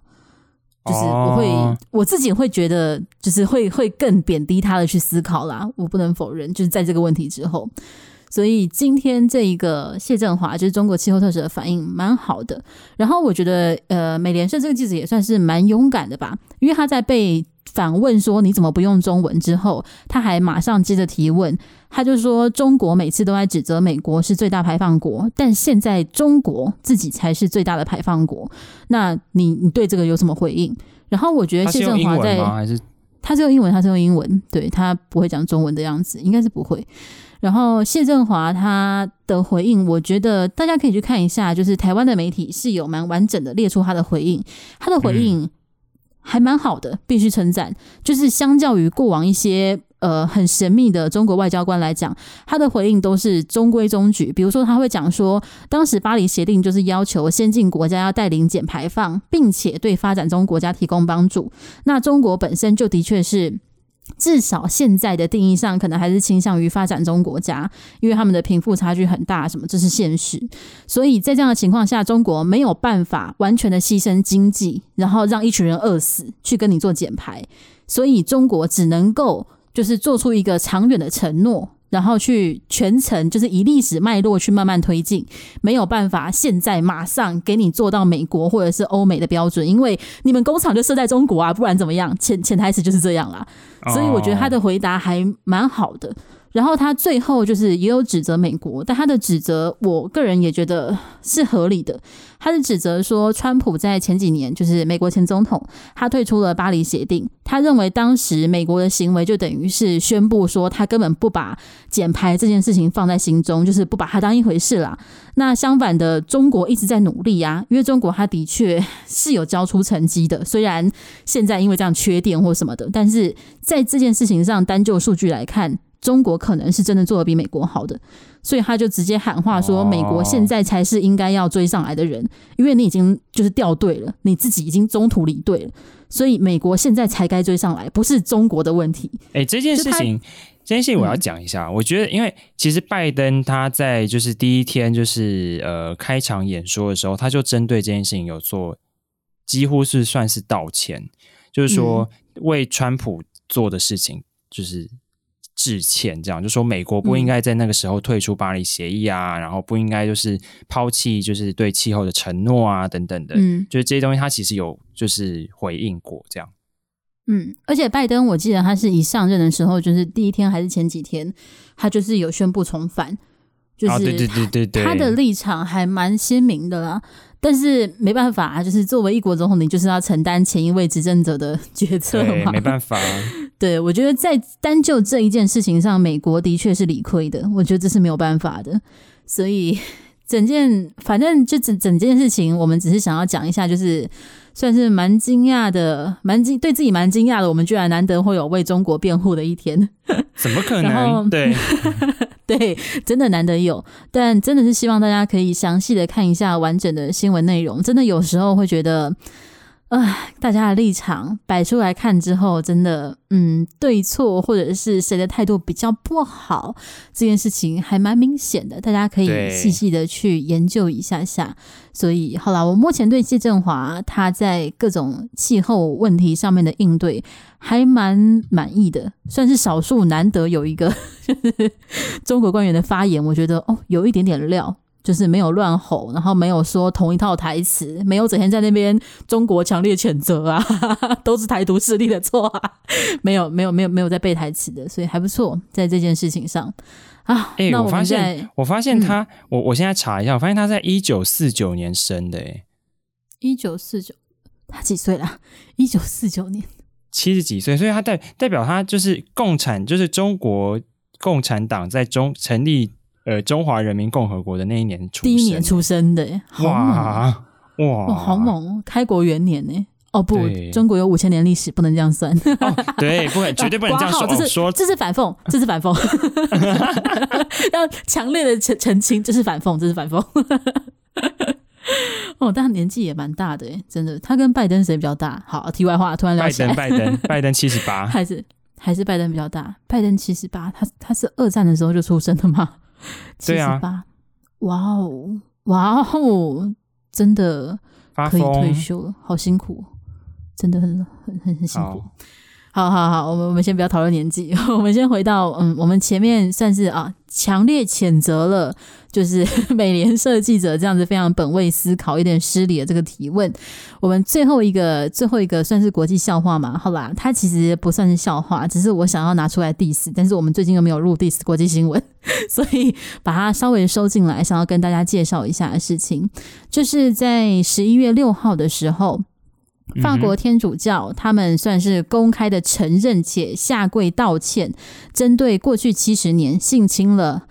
就是我会、哦、我自己会觉得，就是会会更贬低他的去思考啦。我不能否认，就是在这个问题之后。所以今天这一个谢振华就是中国气候特使的反应蛮好的，然后我觉得呃美联社这个记者也算是蛮勇敢的吧，因为他在被反问说你怎么不用中文之后，他还马上接着提问，他就说中国每次都在指责美国是最大排放国，但现在中国自己才是最大的排放国，那你你对这个有什么回应？然后我觉得谢振华在他是用英文，他是用英文，对，他不会讲中文的样子，应该是不会。然后谢振华他的回应，我觉得大家可以去看一下，就是台湾的媒体是有蛮完整的列出他的回应，他的回应还蛮好的，必须称赞。就是相较于过往一些呃很神秘的中国外交官来讲，他的回应都是中规中矩。比如说他会讲说，当时巴黎协定就是要求先进国家要带领减排放，并且对发展中国家提供帮助。那中国本身就的确是。至少现在的定义上，可能还是倾向于发展中国家，因为他们的贫富差距很大，什么这是现实。所以在这样的情况下，中国没有办法完全的牺牲经济，然后让一群人饿死去跟你做减排，所以中国只能够就是做出一个长远的承诺。然后去全程就是以历史脉络去慢慢推进，没有办法现在马上给你做到美国或者是欧美的标准，因为你们工厂就设在中国啊，不然怎么样？潜潜台词就是这样啦。所以我觉得他的回答还蛮好的。然后他最后就是也有指责美国，但他的指责，我个人也觉得是合理的。他是指责说，川普在前几年，就是美国前总统，他退出了巴黎协定。他认为当时美国的行为就等于是宣布说，他根本不把减排这件事情放在心中，就是不把它当一回事啦。那相反的，中国一直在努力啊，因为中国他的确是有交出成绩的，虽然现在因为这样缺电或什么的，但是在这件事情上，单就数据来看。中国可能是真的做的比美国好的，所以他就直接喊话说：“美国现在才是应该要追上来的人，因为你已经就是掉队了，你自己已经中途离队了，所以美国现在才该追上来，不是中国的问题。”哎，这件事情，这件事情我要讲一下。我觉得，因为其实拜登他在就是第一天就是呃开场演说的时候，他就针对这件事情有做，几乎是算是道歉，就是说为川普做的事情就是。致歉，这样就说美国不应该在那个时候退出巴黎协议啊，嗯、然后不应该就是抛弃就是对气候的承诺啊等等的，嗯，就是这些东西他其实有就是回应过这样，嗯，而且拜登我记得他是一上任的时候，就是第一天还是前几天，他就是有宣布重返，就是他、哦、对对对对对，他的立场还蛮鲜明的啦。但是没办法啊，就是作为一国总统，你就是要承担前一位执政者的决策嘛。没办法。[LAUGHS] 对，我觉得在单就这一件事情上，美国的确是理亏的。我觉得这是没有办法的。所以整件，反正就整整件事情，我们只是想要讲一下，就是算是蛮惊讶的，蛮惊对自己蛮惊讶的。我们居然难得会有为中国辩护的一天，怎么可能？[LAUGHS] 对。[LAUGHS] [LAUGHS] 对，真的难得有，但真的是希望大家可以详细的看一下完整的新闻内容。真的有时候会觉得。啊，大家的立场摆出来看之后，真的，嗯，对错或者是谁的态度比较不好，这件事情还蛮明显的，大家可以细细的去研究一下下。所以，好了，我目前对谢振华他在各种气候问题上面的应对还蛮满意的，算是少数难得有一个 [LAUGHS] 中国官员的发言，我觉得哦，有一点点料。就是没有乱吼，然后没有说同一套台词，没有整天在那边中国强烈谴责啊，[LAUGHS] 都是台独势力的错啊，没有没有没有没有在背台词的，所以还不错，在这件事情上啊。哎、欸，那我，发现我发现他，嗯、我我现在查一下，我发现他在一九四九年生的，哎，一九四九，他几岁了？一九四九年，七十几岁，所以他代代表他就是共产，就是中国共产党在中成立。呃，中华人民共和国的那一年出生，第一年出生的，好猛哇，哇，哇，好猛！开国元年呢？哦不，中国有五千年历史，不能这样算。哦、对，不，绝对不能这样说。[LAUGHS] 这是说，这是反讽，这是反讽，[LAUGHS] 要强烈的澄澄清，这是反讽，这是反讽。[LAUGHS] 哦，但他年纪也蛮大的，真的。他跟拜登谁比较大？好，题外话，突然聊起来。拜登，拜登，拜登七十八，还是还是拜登比较大？拜登七十八，他他是二战的时候就出生的吗？七十八，哇哦，哇哦，真的可以退休了，好辛苦，真的很很很很辛苦。好好好，我们我们先不要讨论年纪，[LAUGHS] 我们先回到嗯，我们前面算是啊，强烈谴责了，就是 [LAUGHS] 美联社记者这样子非常本位思考、有点失礼的这个提问。我们最后一个最后一个算是国际笑话嘛？好啦，它其实不算是笑话，只是我想要拿出来 diss，但是我们最近又没有录 diss 国际新闻，[LAUGHS] 所以把它稍微收进来，想要跟大家介绍一下的事情，就是在十一月六号的时候。法国天主教他们算是公开的承认且下跪道歉，针对过去七十年性侵了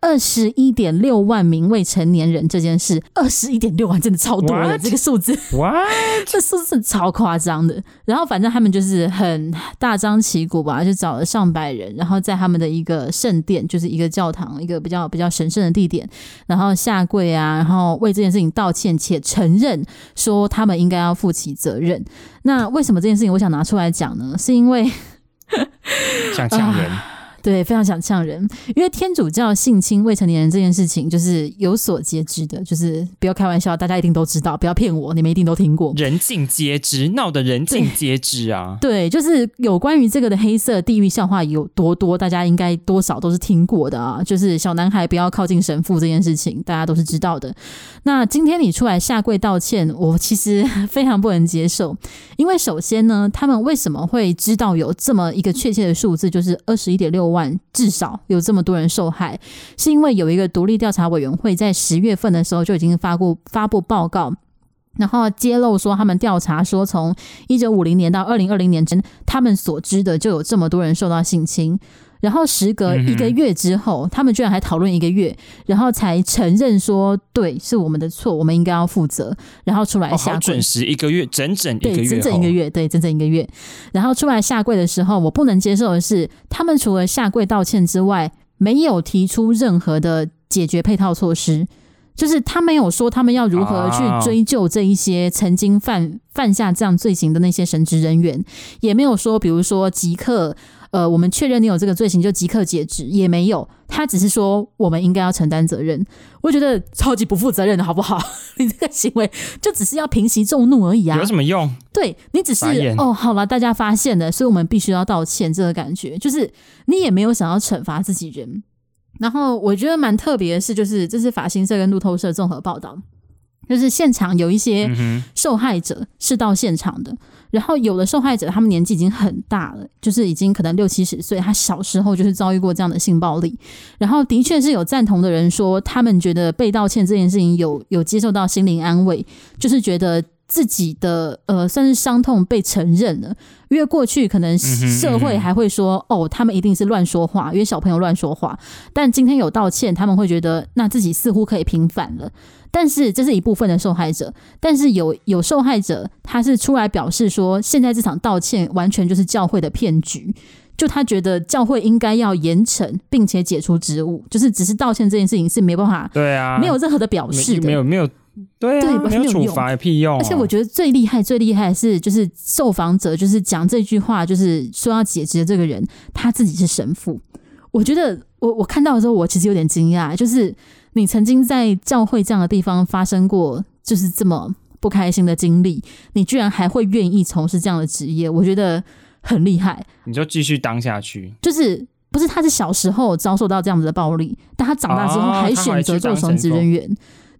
二十一点六万名未成年人这件事，二十一点六万真的超多了，这个数字，哇，[LAUGHS] 这数字超夸张的。然后反正他们就是很大张旗鼓吧，就找了上百人，然后在他们的一个圣殿，就是一个教堂，一个比较比较神圣的地点，然后下跪啊，然后为这件事情道歉，且承认说他们应该要负起责任。那为什么这件事情我想拿出来讲呢？是因为想抢人。[LAUGHS] 对，非常想呛人，因为天主教性侵未成年人这件事情就是有所皆知的，就是不要开玩笑，大家一定都知道，不要骗我，你们一定都听过，人尽皆知，闹得人尽皆知啊。[LAUGHS] 对，就是有关于这个的黑色地狱笑话有多多，大家应该多少都是听过的啊。就是小男孩不要靠近神父这件事情，大家都是知道的。那今天你出来下跪道歉，我其实 [LAUGHS] 非常不能接受，因为首先呢，他们为什么会知道有这么一个确切的数字，就是二十一点六万，至少有这么多人受害，是因为有一个独立调查委员会在十月份的时候就已经发过发布报告，然后揭露说他们调查说从一九五零年到二零二零年间，他们所知的就有这么多人受到性侵。然后时隔一个月之后，嗯、他们居然还讨论一个月，然后才承认说，对，是我们的错，我们应该要负责。然后出来下跪，哦、准时一个月，整整一个月，对，整整一个月，对，整整一个月。然后出来下跪的时候，我不能接受的是，他们除了下跪道歉之外，没有提出任何的解决配套措施，就是他没有说他们要如何去追究这一些曾经犯犯下这样罪行的那些神职人员，也没有说，比如说即刻。呃，我们确认你有这个罪行，就即刻解职，也没有。他只是说我们应该要承担责任。我觉得超级不负责任的好不好？[LAUGHS] 你这个行为就只是要平息众怒而已啊，有什么用？对，你只是哦，好了，大家发现了，所以我们必须要道歉。这个感觉就是你也没有想要惩罚自己人。然后我觉得蛮特别的是，就是这是法新社跟路透社综合报道，就是现场有一些受害者是到现场的。然后有的受害者，他们年纪已经很大了，就是已经可能六七十岁，他小时候就是遭遇过这样的性暴力。然后的确是有赞同的人说，他们觉得被道歉这件事情有有接受到心灵安慰，就是觉得自己的呃算是伤痛被承认了。因为过去可能社会还会说，哦，他们一定是乱说话，因为小朋友乱说话。但今天有道歉，他们会觉得那自己似乎可以平反了。但是这是一部分的受害者，但是有有受害者，他是出来表示说，现在这场道歉完全就是教会的骗局，就他觉得教会应该要严惩，并且解除职务，就是只是道歉这件事情是没办法，对啊，没有任何的表示的，没有没有，对啊，没有处罚有屁用啊。而且我觉得最厉害最厉害的是，就是受访者就是讲这句话，就是说要解职的这个人，他自己是神父。我觉得我我看到的时候，我其实有点惊讶，就是。你曾经在教会这样的地方发生过就是这么不开心的经历，你居然还会愿意从事这样的职业，我觉得很厉害。你就继续当下去，就是不是，他是小时候遭受到这样子的暴力，但他长大之后还选择做神职人员。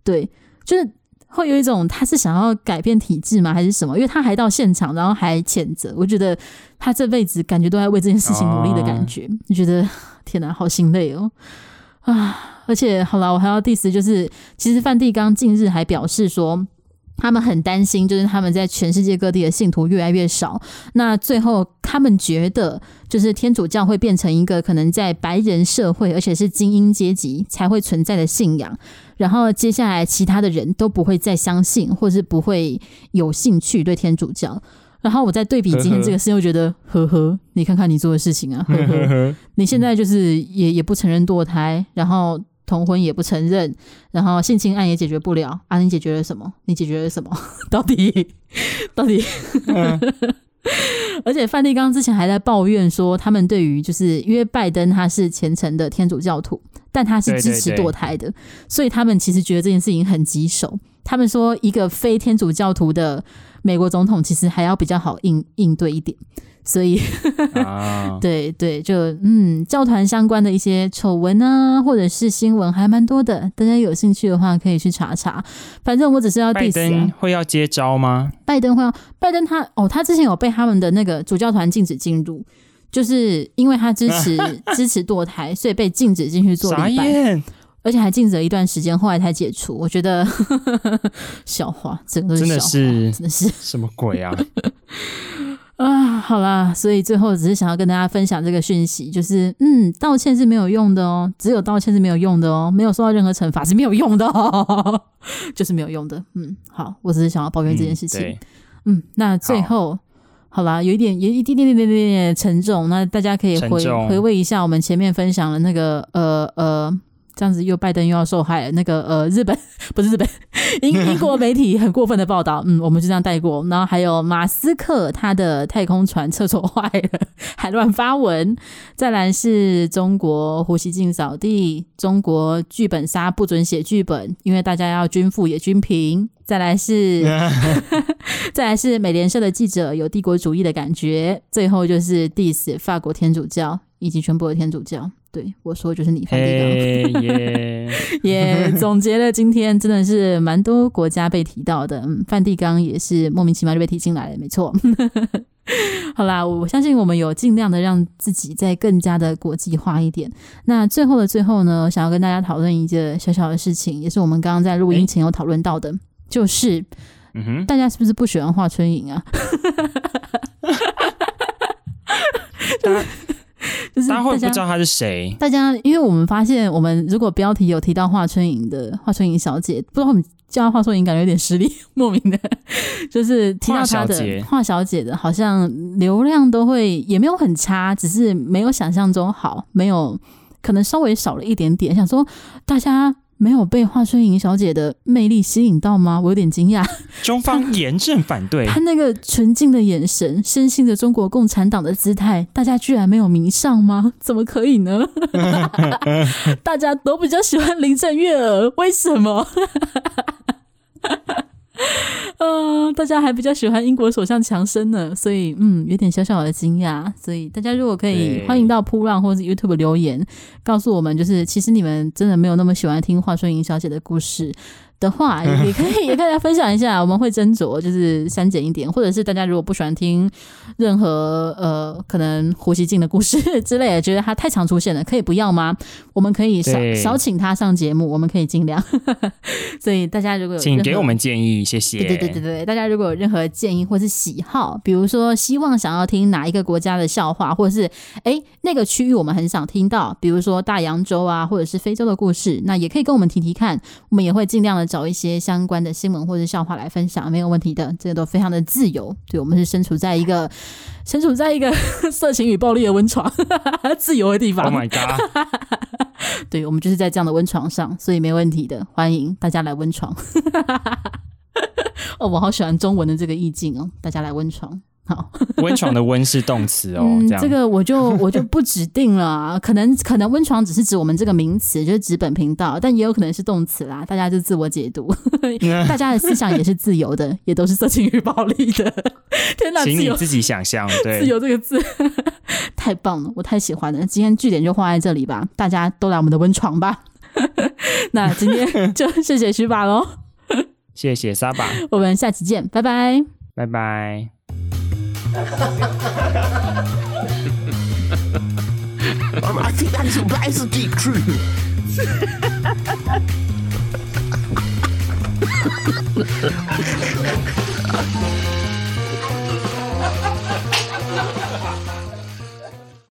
对，就是会有一种他是想要改变体制吗？还是什么？因为他还到现场，然后还谴责。我觉得他这辈子感觉都在为这件事情努力的感觉。你、哦、觉得天哪，好心累哦啊！而且好了，我还要 diss，就是其实梵蒂冈近日还表示说。他们很担心，就是他们在全世界各地的信徒越来越少。那最后，他们觉得，就是天主教会变成一个可能在白人社会，而且是精英阶级才会存在的信仰。然后，接下来其他的人都不会再相信，或是不会有兴趣对天主教。然后，我在对比今天这个 [LAUGHS] 事，又觉得，呵呵，你看看你做的事情啊，呵呵，[LAUGHS] 你现在就是也也不承认堕胎，然后。同婚也不承认，然后性侵案也解决不了啊！你解决了什么？你解决了什么？到 [LAUGHS] 底到底？[LAUGHS] 嗯、[LAUGHS] 而且梵蒂冈之前还在抱怨说，他们对于就是因为拜登他是虔诚的天主教徒，但他是支持堕胎的，对对对，所以他们其实觉得这件事情很棘手。他们说，一个非天主教徒的美国总统其实还要比较好应应对一点。所以，啊、[LAUGHS] 对对，就嗯，教团相关的一些丑闻啊，或者是新闻还蛮多的。大家有兴趣的话，可以去查查。反正我只是要 diss、啊。拜登会要接招吗？拜登会要，拜登他哦，他之前有被他们的那个主教团禁止进入，就是因为他支持 [LAUGHS] 支持堕胎，所以被禁止进去做礼拜，而且还禁止了一段时间，后来才解除。我觉得 [LAUGHS] 笑话，整个真的是真的是什么鬼啊！啊，好啦，所以最后只是想要跟大家分享这个讯息，就是嗯，道歉是没有用的哦，只有道歉是没有用的哦，没有受到任何惩罚是没有用的哦，[LAUGHS] 就是没有用的。嗯，好，我只是想要抱怨这件事情。嗯，嗯，那最后好，好啦，有一点，有一点点点点点点沉重，那大家可以回回味一下我们前面分享的那个呃呃。这样子又拜登又要受害。那个呃，日本 [LAUGHS] 不是日本，[LAUGHS] 英 [LAUGHS] 英国媒体很过分的报道，嗯，我们就这样带过。然后还有马斯克他的太空船厕所坏了，还乱发文。再来是中国胡锡进扫地，中国剧本杀不准写剧本，因为大家要均富也均贫。再来是，再来是美联社的记者有帝国主义的感觉。最后就是 diss 法国天主教以及全部的天主教。对，我说就是你梵蒂冈，耶 [LAUGHS] 耶！总结了今天真的是蛮多国家被提到的，嗯，梵蒂冈也是莫名其妙就被提进来了，没错。[LAUGHS] 好啦，我相信我们有尽量的让自己再更加的国际化一点。那最后的最后呢，想要跟大家讨论一个小小的事情，也是我们刚刚在录音前有讨论到的，就是，嗯哼，大家是不是不喜欢华春莹啊？[LAUGHS] 就是大家会不知道他是谁？大家，因为我们发现，我们如果标题有提到华春莹的华春莹小姐，不知道我们叫她华春莹，感觉有点失礼，[LAUGHS] 莫名的，就是提到她的华小姐的，好像流量都会也没有很差，只是没有想象中好，没有可能稍微少了一点点。想说大家。没有被华春莹小姐的魅力吸引到吗？我有点惊讶。[LAUGHS] 中方严正反对。她那个纯净的眼神，深信着中国共产党的姿态，大家居然没有迷上吗？[LAUGHS] 怎么可以呢？[LAUGHS] 大家都比较喜欢林郑月娥，为什么？大家还比较喜欢英国首相强生呢，所以嗯，有点小小的惊讶。所以大家如果可以欢迎到铺浪或者是 YouTube 留言，告诉我们，就是其实你们真的没有那么喜欢听华春莹小姐的故事。的话也可以，也跟大家分享一下，我们会斟酌，就是删减一点，或者是大家如果不喜欢听任何呃可能胡锡进的故事之类的，觉得他太常出现了，可以不要吗？我们可以少少请他上节目，我们可以尽量。[LAUGHS] 所以大家如果有请给我们建议，谢谢。对对对对对，大家如果有任何建议或是喜好，比如说希望想要听哪一个国家的笑话，或者是哎那个区域我们很想听到，比如说大洋洲啊，或者是非洲的故事，那也可以跟我们提提看，我们也会尽量的。找一些相关的新闻或者笑话来分享，没有问题的，这个都非常的自由。对，我们是身处在一个 [LAUGHS] 身处在一个 [LAUGHS] 色情与暴力的温床，自由的地方。Oh my god！[LAUGHS] 对，我们就是在这样的温床上，所以没问题的，欢迎大家来温床。哦，我好喜欢中文的这个意境哦，大家来温床。好，[LAUGHS] 温床的温是动词哦，嗯，这样。这个我就 [LAUGHS] 我就不指定了。啊，可能可能温床只是指我们这个名词，就是指本频道，但也有可能是动词啦，大家就自我解读，[LAUGHS] 大家的思想也是自由的，也都是色情与暴力的。天哪，请你自己想象，对，自由这个字。太棒了，我太喜欢了。今天据点就画在这里吧，大家都来我们的温床吧。那今天就谢谢徐爸喽，谢谢沙爸，我们下期见，拜拜，拜拜。I think that is, that is a deep truth. [LAUGHS]